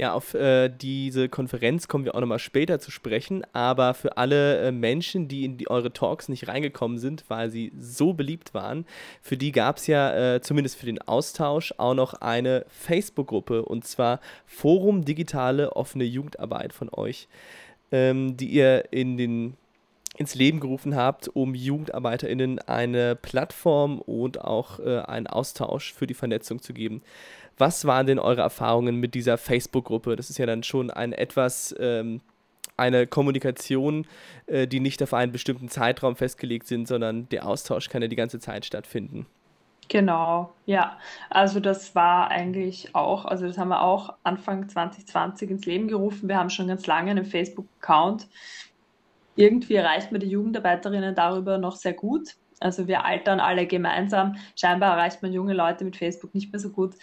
Ja, auf äh, diese Konferenz kommen wir auch nochmal später zu sprechen, aber für alle äh, Menschen, die in die, eure Talks nicht reingekommen sind, weil sie so beliebt waren, für die gab es ja äh, zumindest für den Austausch auch noch eine Facebook-Gruppe und zwar Forum Digitale Offene Jugendarbeit von euch, ähm, die ihr in den ins Leben gerufen habt, um JugendarbeiterInnen eine Plattform und auch äh, einen Austausch für die Vernetzung zu geben. Was waren denn eure Erfahrungen mit dieser Facebook-Gruppe? Das ist ja dann schon ein etwas ähm, eine Kommunikation, äh, die nicht auf einen bestimmten Zeitraum festgelegt sind, sondern der Austausch kann ja die ganze Zeit stattfinden. Genau, ja. Also das war eigentlich auch, also das haben wir auch Anfang 2020 ins Leben gerufen. Wir haben schon ganz lange einen Facebook-Account irgendwie erreicht man die Jugendarbeiterinnen darüber noch sehr gut. Also wir altern alle gemeinsam. Scheinbar erreicht man junge Leute mit Facebook nicht mehr so gut.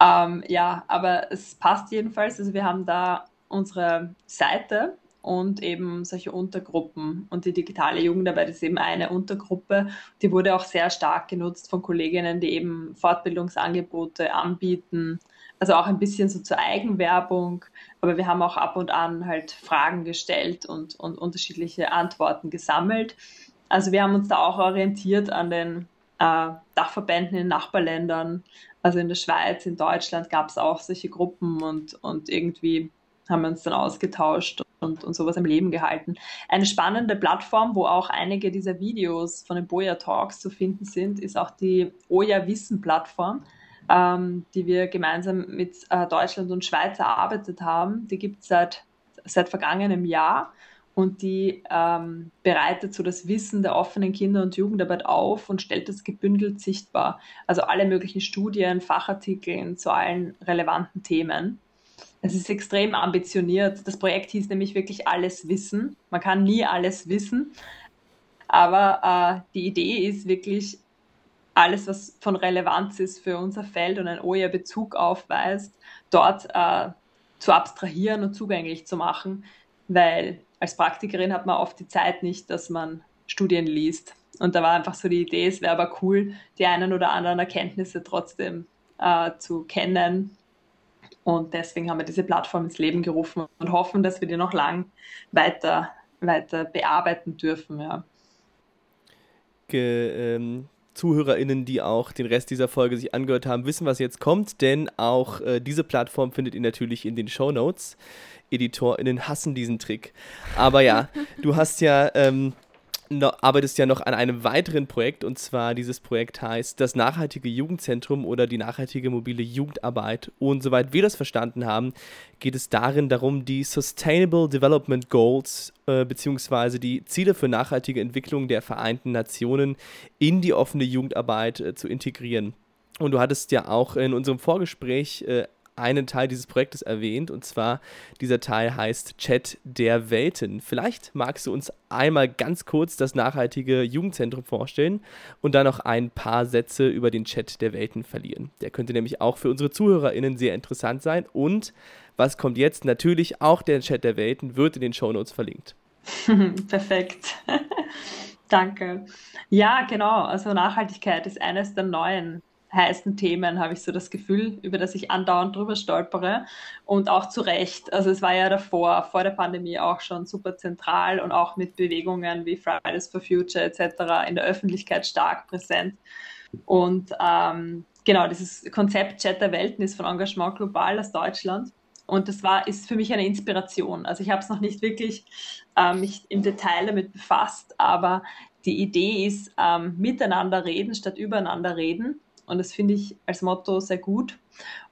Ähm, ja, aber es passt jedenfalls. Also wir haben da unsere Seite und eben solche Untergruppen. Und die digitale Jugendarbeit ist eben eine Untergruppe. Die wurde auch sehr stark genutzt von Kolleginnen, die eben Fortbildungsangebote anbieten, also auch ein bisschen so zur Eigenwerbung, aber wir haben auch ab und an halt Fragen gestellt und, und unterschiedliche Antworten gesammelt. Also wir haben uns da auch orientiert an den äh, Dachverbänden in Nachbarländern. Also in der Schweiz, in Deutschland gab es auch solche Gruppen und, und irgendwie haben wir uns dann ausgetauscht und, und sowas am Leben gehalten. Eine spannende Plattform, wo auch einige dieser Videos von den Boja Talks zu finden sind, ist auch die Oja Wissen Plattform ähm, die wir gemeinsam mit äh, Deutschland und Schweiz erarbeitet haben. Die gibt es seit, seit vergangenem Jahr und die ähm, bereitet so das Wissen der offenen Kinder- und Jugendarbeit auf und stellt das gebündelt sichtbar. Also alle möglichen Studien, Fachartikel zu allen relevanten Themen. Es ist extrem ambitioniert. Das Projekt hieß nämlich wirklich alles Wissen. Man kann nie alles wissen. Aber äh, die Idee ist wirklich, alles, was von Relevanz ist für unser Feld und ein OER-Bezug aufweist, dort äh, zu abstrahieren und zugänglich zu machen, weil als Praktikerin hat man oft die Zeit nicht, dass man Studien liest. Und da war einfach so die Idee, es wäre aber cool, die einen oder anderen Erkenntnisse trotzdem äh, zu kennen. Und deswegen haben wir diese Plattform ins Leben gerufen und hoffen, dass wir die noch lang weiter, weiter bearbeiten dürfen. Ja. Ge, ähm, ZuhörerInnen, die auch den Rest dieser Folge sich angehört haben, wissen, was jetzt kommt, denn auch äh, diese Plattform findet ihr natürlich in den Show Notes. EditorInnen hassen diesen Trick. Aber ja, du hast ja ähm, arbeitest ja noch an einem weiteren Projekt und zwar dieses Projekt heißt das nachhaltige Jugendzentrum oder die nachhaltige mobile Jugendarbeit. Und soweit wir das verstanden haben, geht es darin darum, die Sustainable Development Goals äh, bzw. die Ziele für nachhaltige Entwicklung der Vereinten Nationen in die offene Jugendarbeit äh, zu integrieren. Und du hattest ja auch in unserem Vorgespräch äh, einen Teil dieses Projektes erwähnt und zwar dieser Teil heißt Chat der Welten. Vielleicht magst du uns einmal ganz kurz das nachhaltige Jugendzentrum vorstellen und dann noch ein paar Sätze über den Chat der Welten verlieren. Der könnte nämlich auch für unsere ZuhörerInnen sehr interessant sein und was kommt jetzt? Natürlich auch der Chat der Welten wird in den Shownotes verlinkt. (laughs) Perfekt. (laughs) Danke. Ja, genau. Also Nachhaltigkeit ist eines der neuen heißen Themen, habe ich so das Gefühl, über das ich andauernd drüber stolpere. Und auch zu Recht. Also es war ja davor, vor der Pandemie auch schon super zentral und auch mit Bewegungen wie Fridays for Future etc. in der Öffentlichkeit stark präsent. Und ähm, genau, dieses Konzept Chat der Welten ist von Engagement Global aus Deutschland. Und das war, ist für mich eine Inspiration. Also ich habe es noch nicht wirklich äh, mich im Detail damit befasst, aber die Idee ist, ähm, miteinander reden statt übereinander reden. Und das finde ich als Motto sehr gut.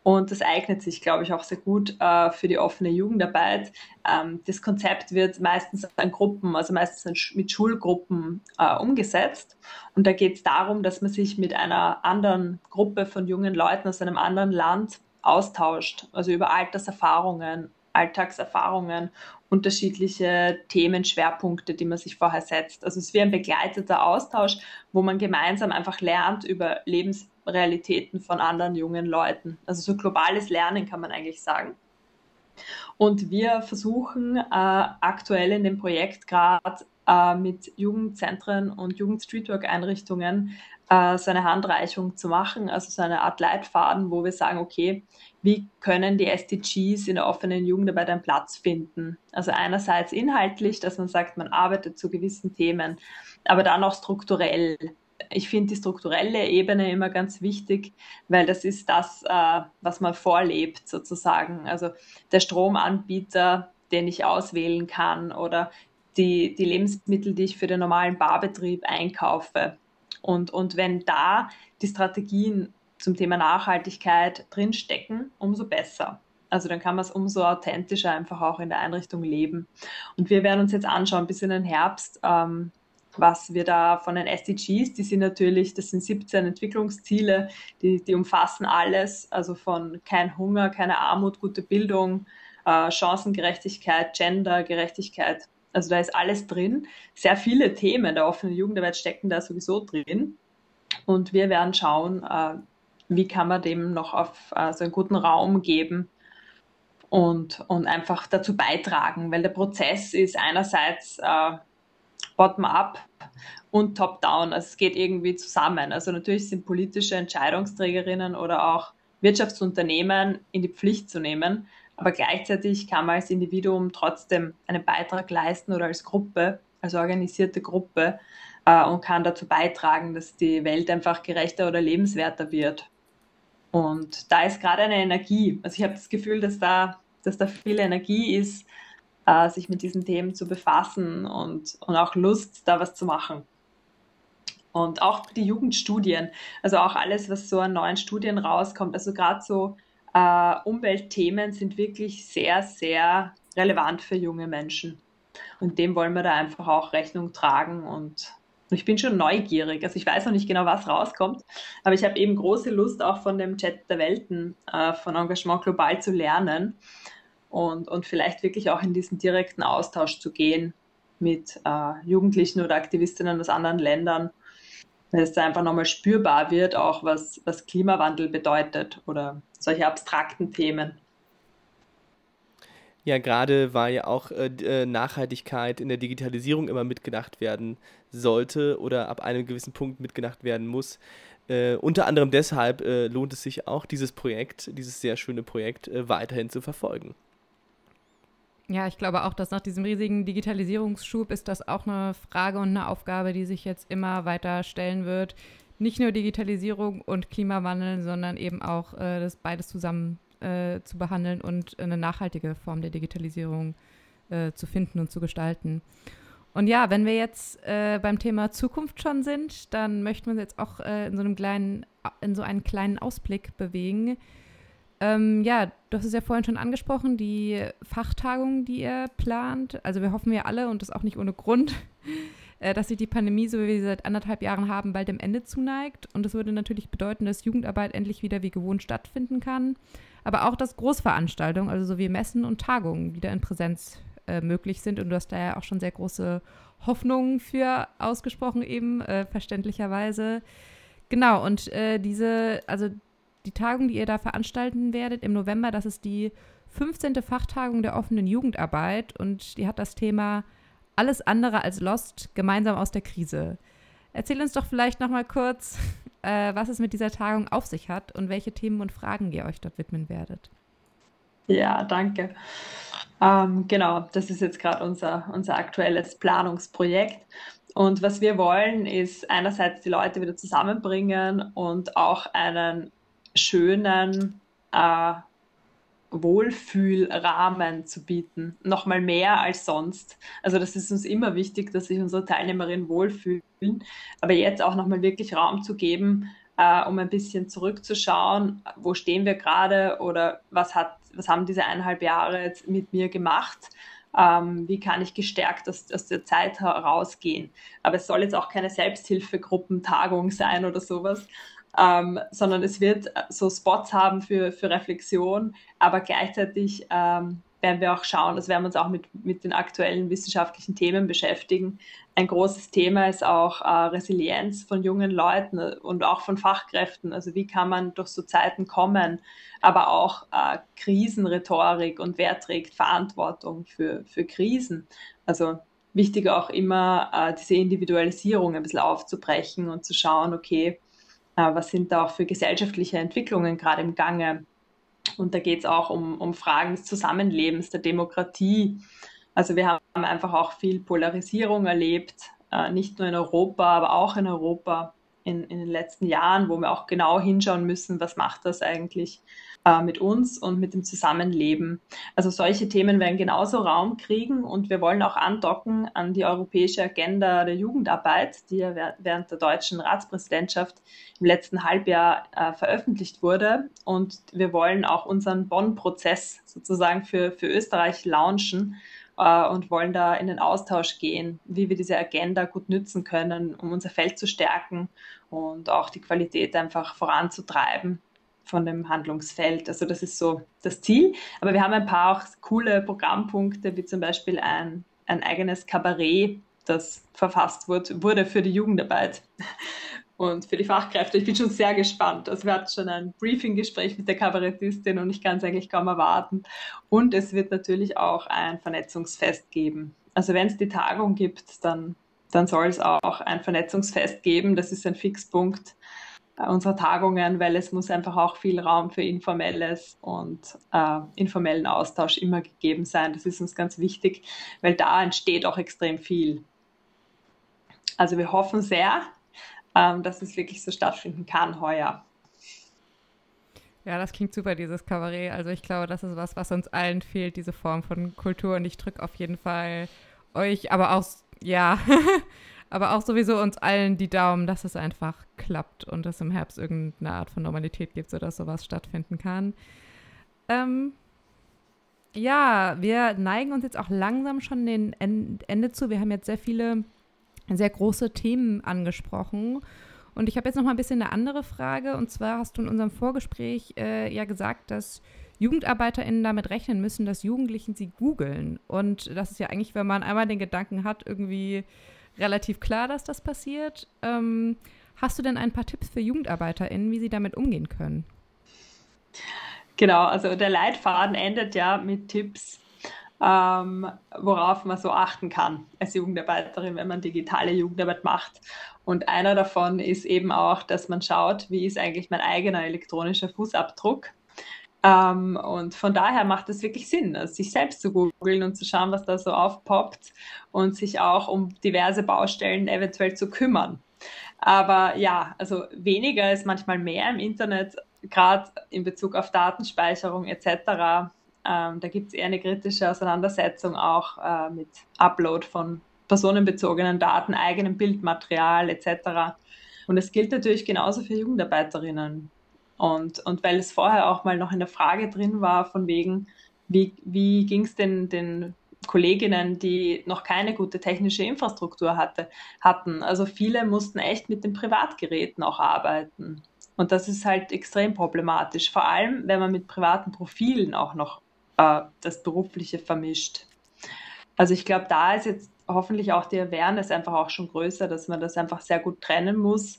Und das eignet sich, glaube ich, auch sehr gut äh, für die offene Jugendarbeit. Ähm, das Konzept wird meistens an Gruppen, also meistens mit Schulgruppen äh, umgesetzt. Und da geht es darum, dass man sich mit einer anderen Gruppe von jungen Leuten aus einem anderen Land austauscht, also über Alterserfahrungen, Alltagserfahrungen, unterschiedliche Themenschwerpunkte, die man sich vorher setzt. Also es ist wie ein begleiteter Austausch, wo man gemeinsam einfach lernt über Lebens Realitäten von anderen jungen Leuten. Also so globales Lernen kann man eigentlich sagen. Und wir versuchen äh, aktuell in dem Projekt gerade äh, mit Jugendzentren und Jugend-Streetwork-Einrichtungen äh, so eine Handreichung zu machen, also so eine Art Leitfaden, wo wir sagen, okay, wie können die SDGs in der offenen Jugendarbeit einen Platz finden? Also einerseits inhaltlich, dass man sagt, man arbeitet zu gewissen Themen, aber dann auch strukturell ich finde die strukturelle Ebene immer ganz wichtig, weil das ist das, äh, was man vorlebt sozusagen. Also der Stromanbieter, den ich auswählen kann oder die, die Lebensmittel, die ich für den normalen Barbetrieb einkaufe. Und, und wenn da die Strategien zum Thema Nachhaltigkeit drinstecken, umso besser. Also dann kann man es umso authentischer einfach auch in der Einrichtung leben. Und wir werden uns jetzt anschauen, bis in den Herbst, ähm, was wir da von den SDGs, die sind natürlich, das sind 17 Entwicklungsziele, die, die umfassen alles, also von kein Hunger, keine Armut, gute Bildung, äh, Chancengerechtigkeit, Gendergerechtigkeit. Also da ist alles drin. Sehr viele Themen der offenen Jugendarbeit stecken da sowieso drin. Und wir werden schauen, äh, wie kann man dem noch auf äh, so einen guten Raum geben und, und einfach dazu beitragen, weil der Prozess ist einerseits äh, bottom-up und top-down. Also es geht irgendwie zusammen. Also natürlich sind politische Entscheidungsträgerinnen oder auch Wirtschaftsunternehmen in die Pflicht zu nehmen, aber gleichzeitig kann man als Individuum trotzdem einen Beitrag leisten oder als Gruppe, als organisierte Gruppe äh, und kann dazu beitragen, dass die Welt einfach gerechter oder lebenswerter wird. Und da ist gerade eine Energie. Also ich habe das Gefühl, dass da, dass da viel Energie ist, äh, sich mit diesen Themen zu befassen und, und auch Lust, da was zu machen. Und auch die Jugendstudien, also auch alles, was so an neuen Studien rauskommt, also gerade so äh, Umweltthemen sind wirklich sehr, sehr relevant für junge Menschen. Und dem wollen wir da einfach auch Rechnung tragen und ich bin schon neugierig. Also ich weiß noch nicht genau, was rauskommt, aber ich habe eben große Lust, auch von dem Chat der Welten, äh, von Engagement global zu lernen und, und vielleicht wirklich auch in diesen direkten Austausch zu gehen mit äh, Jugendlichen oder Aktivistinnen aus anderen Ländern, weil es da einfach nochmal spürbar wird, auch was, was Klimawandel bedeutet oder solche abstrakten Themen. Ja, gerade weil ja auch äh, äh, Nachhaltigkeit in der Digitalisierung immer mitgedacht werden sollte oder ab einem gewissen Punkt mitgedacht werden muss. Äh, unter anderem deshalb äh, lohnt es sich auch, dieses Projekt, dieses sehr schöne Projekt äh, weiterhin zu verfolgen. Ja, ich glaube auch, dass nach diesem riesigen Digitalisierungsschub ist das auch eine Frage und eine Aufgabe, die sich jetzt immer weiter stellen wird. Nicht nur Digitalisierung und Klimawandel, sondern eben auch äh, das beides zusammen äh, zu behandeln und eine nachhaltige Form der Digitalisierung äh, zu finden und zu gestalten. Und ja, wenn wir jetzt äh, beim Thema Zukunft schon sind, dann möchten wir uns jetzt auch äh, in so einem kleinen, in so einen kleinen Ausblick bewegen. Ähm, ja, du hast es ja vorhin schon angesprochen, die Fachtagung, die ihr plant. Also wir hoffen ja alle, und das auch nicht ohne Grund, (laughs) äh, dass sich die Pandemie, so wie wir sie seit anderthalb Jahren haben, bald dem Ende zuneigt. Und das würde natürlich bedeuten, dass Jugendarbeit endlich wieder wie gewohnt stattfinden kann aber auch, dass Großveranstaltungen, also so wie Messen und Tagungen, wieder in Präsenz äh, möglich sind. Und du hast da ja auch schon sehr große Hoffnungen für ausgesprochen, eben äh, verständlicherweise. Genau, und äh, diese, also die Tagung, die ihr da veranstalten werdet im November, das ist die 15. Fachtagung der offenen Jugendarbeit und die hat das Thema Alles andere als Lost, gemeinsam aus der Krise. Erzähl uns doch vielleicht noch mal kurz, (laughs) äh, was es mit dieser Tagung auf sich hat und welche Themen und Fragen ihr euch dort widmen werdet. Ja, danke. Ähm, genau, das ist jetzt gerade unser, unser aktuelles Planungsprojekt. Und was wir wollen, ist einerseits die Leute wieder zusammenbringen und auch einen schönen äh, Wohlfühlrahmen zu bieten. Nochmal mehr als sonst. Also das ist uns immer wichtig, dass sich unsere Teilnehmerinnen wohlfühlen. Aber jetzt auch nochmal wirklich Raum zu geben, äh, um ein bisschen zurückzuschauen, wo stehen wir gerade oder was, hat, was haben diese eineinhalb Jahre jetzt mit mir gemacht. Ähm, wie kann ich gestärkt aus, aus der Zeit herausgehen. Aber es soll jetzt auch keine Selbsthilfegruppentagung sein oder sowas, ähm, sondern es wird äh, so Spots haben für, für Reflexion, aber gleichzeitig ähm, werden wir auch schauen, das werden wir uns auch mit, mit den aktuellen wissenschaftlichen Themen beschäftigen. Ein großes Thema ist auch äh, Resilienz von jungen Leuten äh, und auch von Fachkräften. Also wie kann man durch so Zeiten kommen, aber auch äh, Krisenrhetorik und wer trägt Verantwortung für, für Krisen. Also wichtig auch immer, äh, diese Individualisierung ein bisschen aufzubrechen und zu schauen, okay, was sind da auch für gesellschaftliche Entwicklungen gerade im Gange. Und da geht es auch um, um Fragen des Zusammenlebens, der Demokratie. Also wir haben einfach auch viel Polarisierung erlebt, äh, nicht nur in Europa, aber auch in Europa in, in den letzten Jahren, wo wir auch genau hinschauen müssen, was macht das eigentlich äh, mit uns und mit dem Zusammenleben. Also solche Themen werden genauso Raum kriegen und wir wollen auch andocken an die europäische Agenda der Jugendarbeit, die ja während der deutschen Ratspräsidentschaft im letzten Halbjahr äh, veröffentlicht wurde. Und wir wollen auch unseren Bonn-Prozess sozusagen für, für Österreich launchen äh, und wollen da in den Austausch gehen, wie wir diese Agenda gut nützen können, um unser Feld zu stärken und auch die Qualität einfach voranzutreiben von dem Handlungsfeld. Also das ist so das Ziel. Aber wir haben ein paar auch coole Programmpunkte, wie zum Beispiel ein, ein eigenes Kabarett, das verfasst wurde, wurde für die Jugendarbeit und für die Fachkräfte. Ich bin schon sehr gespannt. Also wir hatten schon ein Briefing-Gespräch mit der Kabarettistin und ich kann es eigentlich kaum erwarten. Und es wird natürlich auch ein Vernetzungsfest geben. Also wenn es die Tagung gibt, dann, dann soll es auch ein Vernetzungsfest geben. Das ist ein Fixpunkt unserer Tagungen, weil es muss einfach auch viel Raum für informelles und äh, informellen Austausch immer gegeben sein. Das ist uns ganz wichtig, weil da entsteht auch extrem viel. Also wir hoffen sehr, ähm, dass es wirklich so stattfinden kann heuer. Ja, das klingt super, dieses Kabarett. Also ich glaube, das ist was, was uns allen fehlt, diese Form von Kultur. Und ich drücke auf jeden Fall euch, aber auch, ja, (laughs) aber auch sowieso uns allen die Daumen, dass es einfach klappt und es im Herbst irgendeine Art von Normalität gibt, sodass sowas stattfinden kann. Ähm, ja, wir neigen uns jetzt auch langsam schon den Ende zu. Wir haben jetzt sehr viele, sehr große Themen angesprochen. Und ich habe jetzt noch mal ein bisschen eine andere Frage. Und zwar hast du in unserem Vorgespräch äh, ja gesagt, dass JugendarbeiterInnen damit rechnen müssen, dass Jugendlichen sie googeln. Und das ist ja eigentlich, wenn man einmal den Gedanken hat, irgendwie relativ klar, dass das passiert. Ähm, hast du denn ein paar Tipps für JugendarbeiterInnen, wie sie damit umgehen können? Genau, also der Leitfaden endet ja mit Tipps, ähm, worauf man so achten kann als Jugendarbeiterin, wenn man digitale Jugendarbeit macht. Und einer davon ist eben auch, dass man schaut, wie ist eigentlich mein eigener elektronischer Fußabdruck. Ähm, und von daher macht es wirklich Sinn, also sich selbst zu googeln und zu schauen, was da so aufpoppt und sich auch um diverse Baustellen eventuell zu kümmern. Aber ja, also weniger ist manchmal mehr im Internet, gerade in Bezug auf Datenspeicherung etc. Ähm, da gibt es eher eine kritische Auseinandersetzung auch äh, mit Upload von personenbezogenen Daten, eigenem Bildmaterial etc. Und es gilt natürlich genauso für Jugendarbeiterinnen. Und, und weil es vorher auch mal noch in der Frage drin war, von wegen, wie, wie ging es denn den Kolleginnen, die noch keine gute technische Infrastruktur hatte, hatten. Also viele mussten echt mit den Privatgeräten auch arbeiten. Und das ist halt extrem problematisch, vor allem wenn man mit privaten Profilen auch noch äh, das Berufliche vermischt. Also ich glaube, da ist jetzt hoffentlich auch die Awareness einfach auch schon größer, dass man das einfach sehr gut trennen muss.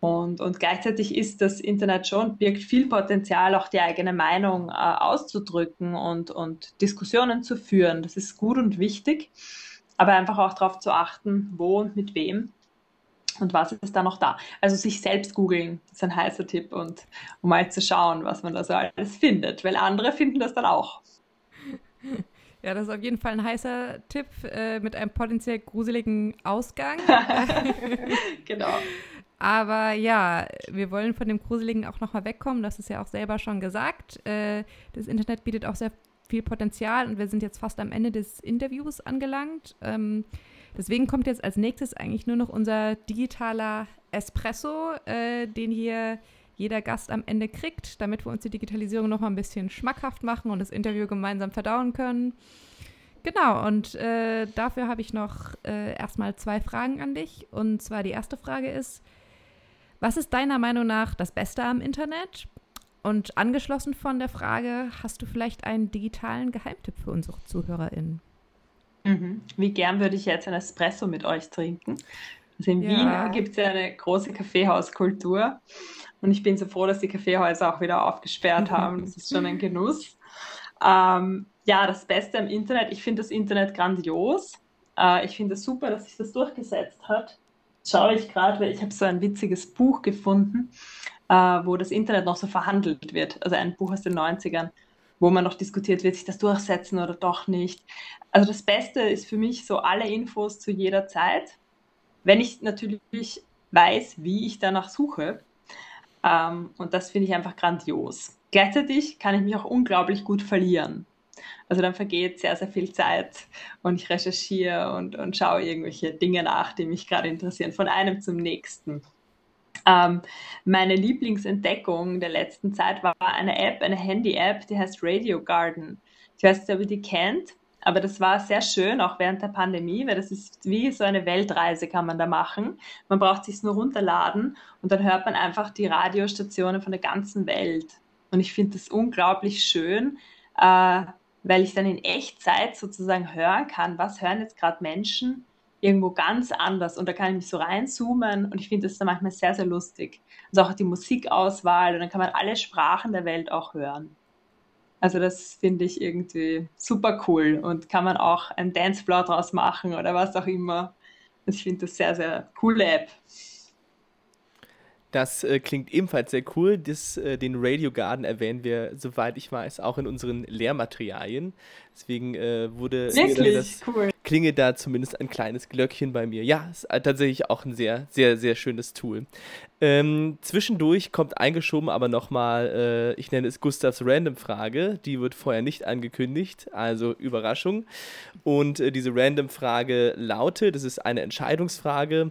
Und, und gleichzeitig ist das Internet schon, birgt viel Potenzial, auch die eigene Meinung äh, auszudrücken und, und Diskussionen zu führen. Das ist gut und wichtig, aber einfach auch darauf zu achten, wo und mit wem und was ist da noch da. Also sich selbst googeln, ist ein heißer Tipp und um mal zu schauen, was man da so alles findet, weil andere finden das dann auch. Ja, das ist auf jeden Fall ein heißer Tipp äh, mit einem potenziell gruseligen Ausgang. (laughs) genau. Aber ja, wir wollen von dem Gruseligen auch nochmal wegkommen. Das ist ja auch selber schon gesagt. Äh, das Internet bietet auch sehr viel Potenzial und wir sind jetzt fast am Ende des Interviews angelangt. Ähm, deswegen kommt jetzt als nächstes eigentlich nur noch unser digitaler Espresso, äh, den hier jeder Gast am Ende kriegt, damit wir uns die Digitalisierung noch mal ein bisschen schmackhaft machen und das Interview gemeinsam verdauen können. Genau, und äh, dafür habe ich noch äh, erstmal zwei Fragen an dich. Und zwar die erste Frage ist, was ist deiner Meinung nach das Beste am Internet? Und angeschlossen von der Frage, hast du vielleicht einen digitalen Geheimtipp für unsere ZuhörerInnen? Mhm. Wie gern würde ich jetzt ein Espresso mit euch trinken? Also in ja. Wien gibt es ja eine große Kaffeehauskultur. Und ich bin so froh, dass die Kaffeehäuser auch wieder aufgesperrt (laughs) haben. Das ist schon ein Genuss. Ähm, ja, das Beste am Internet. Ich finde das Internet grandios. Äh, ich finde es super, dass sich das durchgesetzt hat. Schaue ich gerade, weil ich habe so ein witziges Buch gefunden, äh, wo das Internet noch so verhandelt wird. Also ein Buch aus den 90ern, wo man noch diskutiert, wird sich das durchsetzen oder doch nicht. Also das Beste ist für mich so alle Infos zu jeder Zeit. Wenn ich natürlich weiß, wie ich danach suche, ähm, und das finde ich einfach grandios. Gleichzeitig kann ich mich auch unglaublich gut verlieren. Also dann vergeht sehr, sehr viel Zeit und ich recherchiere und, und schaue irgendwelche Dinge nach, die mich gerade interessieren, von einem zum nächsten. Ähm, meine Lieblingsentdeckung der letzten Zeit war eine App, eine Handy-App, die heißt Radio Garden. Ich weiß nicht, ob ihr die kennt. Aber das war sehr schön, auch während der Pandemie, weil das ist wie so eine Weltreise kann man da machen. Man braucht sich nur runterladen und dann hört man einfach die Radiostationen von der ganzen Welt. Und ich finde das unglaublich schön, äh, weil ich dann in Echtzeit sozusagen hören kann, was hören jetzt gerade Menschen irgendwo ganz anders. Und da kann ich mich so reinzoomen und ich finde das dann manchmal sehr, sehr lustig. Also auch die Musikauswahl und dann kann man alle Sprachen der Welt auch hören. Also das finde ich irgendwie super cool und kann man auch ein Dancefloor draus machen oder was auch immer. Also ich finde das sehr, sehr coole App. Das äh, klingt ebenfalls sehr cool. Das, äh, den Radio Garden erwähnen wir, soweit ich weiß, auch in unseren Lehrmaterialien. Deswegen äh, wurde Wirklich? das cool. klinge da zumindest ein kleines Glöckchen bei mir. Ja, ist tatsächlich auch ein sehr, sehr, sehr schönes Tool. Ähm, zwischendurch kommt eingeschoben aber nochmal, äh, ich nenne es Gustavs Random-Frage. Die wird vorher nicht angekündigt, also Überraschung. Und äh, diese Random-Frage lautet, das ist eine Entscheidungsfrage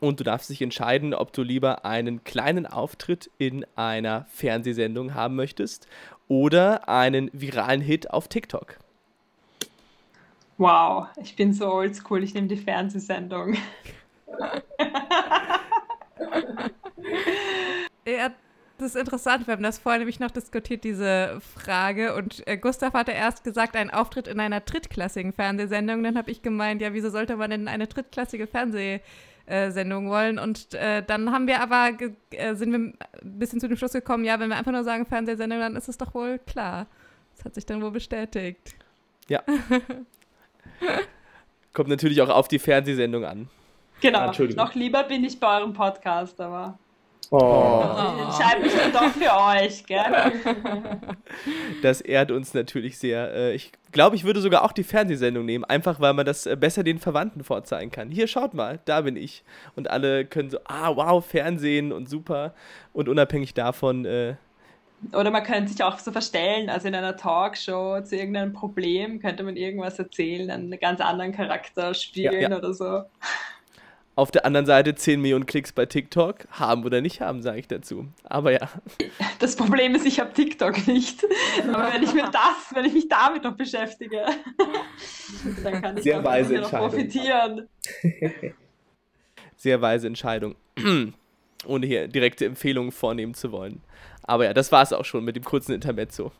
und du darfst dich entscheiden, ob du lieber einen kleinen Auftritt in einer Fernsehsendung haben möchtest oder einen viralen Hit auf TikTok. Wow, ich bin so oldschool, ich nehme die Fernsehsendung. (laughs) ja, das ist interessant. Wir haben das vorher nämlich noch diskutiert, diese Frage. Und äh, Gustav hatte erst gesagt, ein Auftritt in einer drittklassigen Fernsehsendung. Dann habe ich gemeint, ja, wieso sollte man denn eine drittklassige Fernsehsendung wollen? Und äh, dann haben wir aber, äh, sind wir ein bisschen zu dem Schluss gekommen, ja, wenn wir einfach nur sagen Fernsehsendung, dann ist es doch wohl klar. Das hat sich dann wohl bestätigt. Ja. (laughs) Kommt natürlich auch auf die Fernsehsendung an. Genau. Noch lieber bin ich bei eurem Podcast, aber. Oh. Ich entscheide mich dann doch für euch, gell? (laughs) Das ehrt uns natürlich sehr. Äh, ich glaube, ich würde sogar auch die Fernsehsendung nehmen, einfach weil man das äh, besser den Verwandten vorzeigen kann. Hier, schaut mal, da bin ich. Und alle können so, ah, wow, Fernsehen und super. Und unabhängig davon. Äh, oder man könnte sich auch so verstellen, also in einer Talkshow zu irgendeinem Problem könnte man irgendwas erzählen, einen ganz anderen Charakter spielen ja, ja. oder so. Auf der anderen Seite 10 Millionen Klicks bei TikTok. Haben oder nicht haben, sage ich dazu. Aber ja. Das Problem ist, ich habe TikTok nicht. Aber wenn ich mir (laughs) das, wenn ich mich damit noch beschäftige, (laughs) dann kann ich Sehr weise noch profitieren. (laughs) Sehr weise Entscheidung. (clears throat) Ohne hier direkte Empfehlungen vornehmen zu wollen. Aber ja, das war es auch schon mit dem kurzen Intermezzo.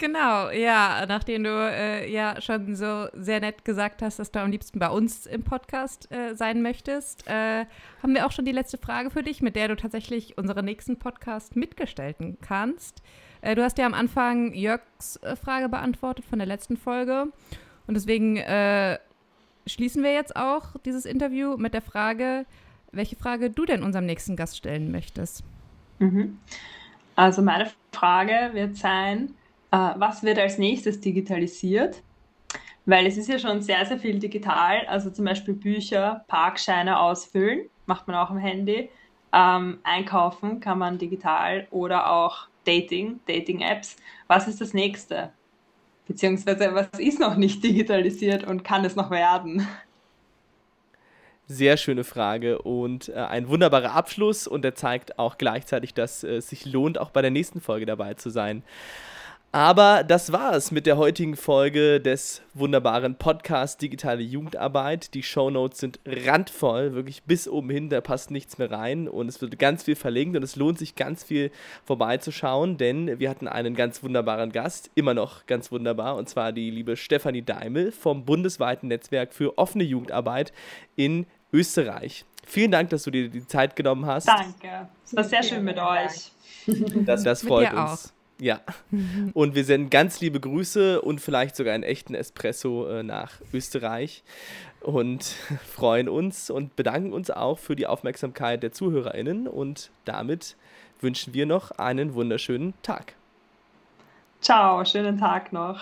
Genau, ja, nachdem du äh, ja schon so sehr nett gesagt hast, dass du am liebsten bei uns im Podcast äh, sein möchtest, äh, haben wir auch schon die letzte Frage für dich, mit der du tatsächlich unseren nächsten Podcast mitgestalten kannst. Äh, du hast ja am Anfang Jörgs äh, Frage beantwortet von der letzten Folge und deswegen äh, schließen wir jetzt auch dieses Interview mit der Frage, welche Frage du denn unserem nächsten Gast stellen möchtest. Mhm. Also meine Frage wird sein, was wird als nächstes digitalisiert? Weil es ist ja schon sehr, sehr viel digital, also zum Beispiel Bücher, Parkscheine ausfüllen, macht man auch am Handy. Ähm, einkaufen kann man digital oder auch Dating, Dating-Apps. Was ist das nächste? Beziehungsweise was ist noch nicht digitalisiert und kann es noch werden? Sehr schöne Frage und äh, ein wunderbarer Abschluss und der zeigt auch gleichzeitig, dass äh, es sich lohnt, auch bei der nächsten Folge dabei zu sein. Aber das war es mit der heutigen Folge des wunderbaren Podcasts Digitale Jugendarbeit. Die Shownotes sind randvoll, wirklich bis oben hin, da passt nichts mehr rein und es wird ganz viel verlinkt und es lohnt sich ganz viel vorbeizuschauen, denn wir hatten einen ganz wunderbaren Gast, immer noch ganz wunderbar, und zwar die liebe Stefanie Daimel vom bundesweiten Netzwerk für offene Jugendarbeit in Österreich. Vielen Dank, dass du dir die Zeit genommen hast. Danke. Es war sehr schön mit euch. Das, das freut uns. Auch. Ja. (laughs) Und wir senden ganz liebe Grüße und vielleicht sogar einen echten Espresso äh, nach Österreich und (laughs) freuen uns und bedanken uns auch für die Aufmerksamkeit der ZuhörerInnen und damit wünschen wir noch einen wunderschönen Tag. Ciao, schönen Tag noch.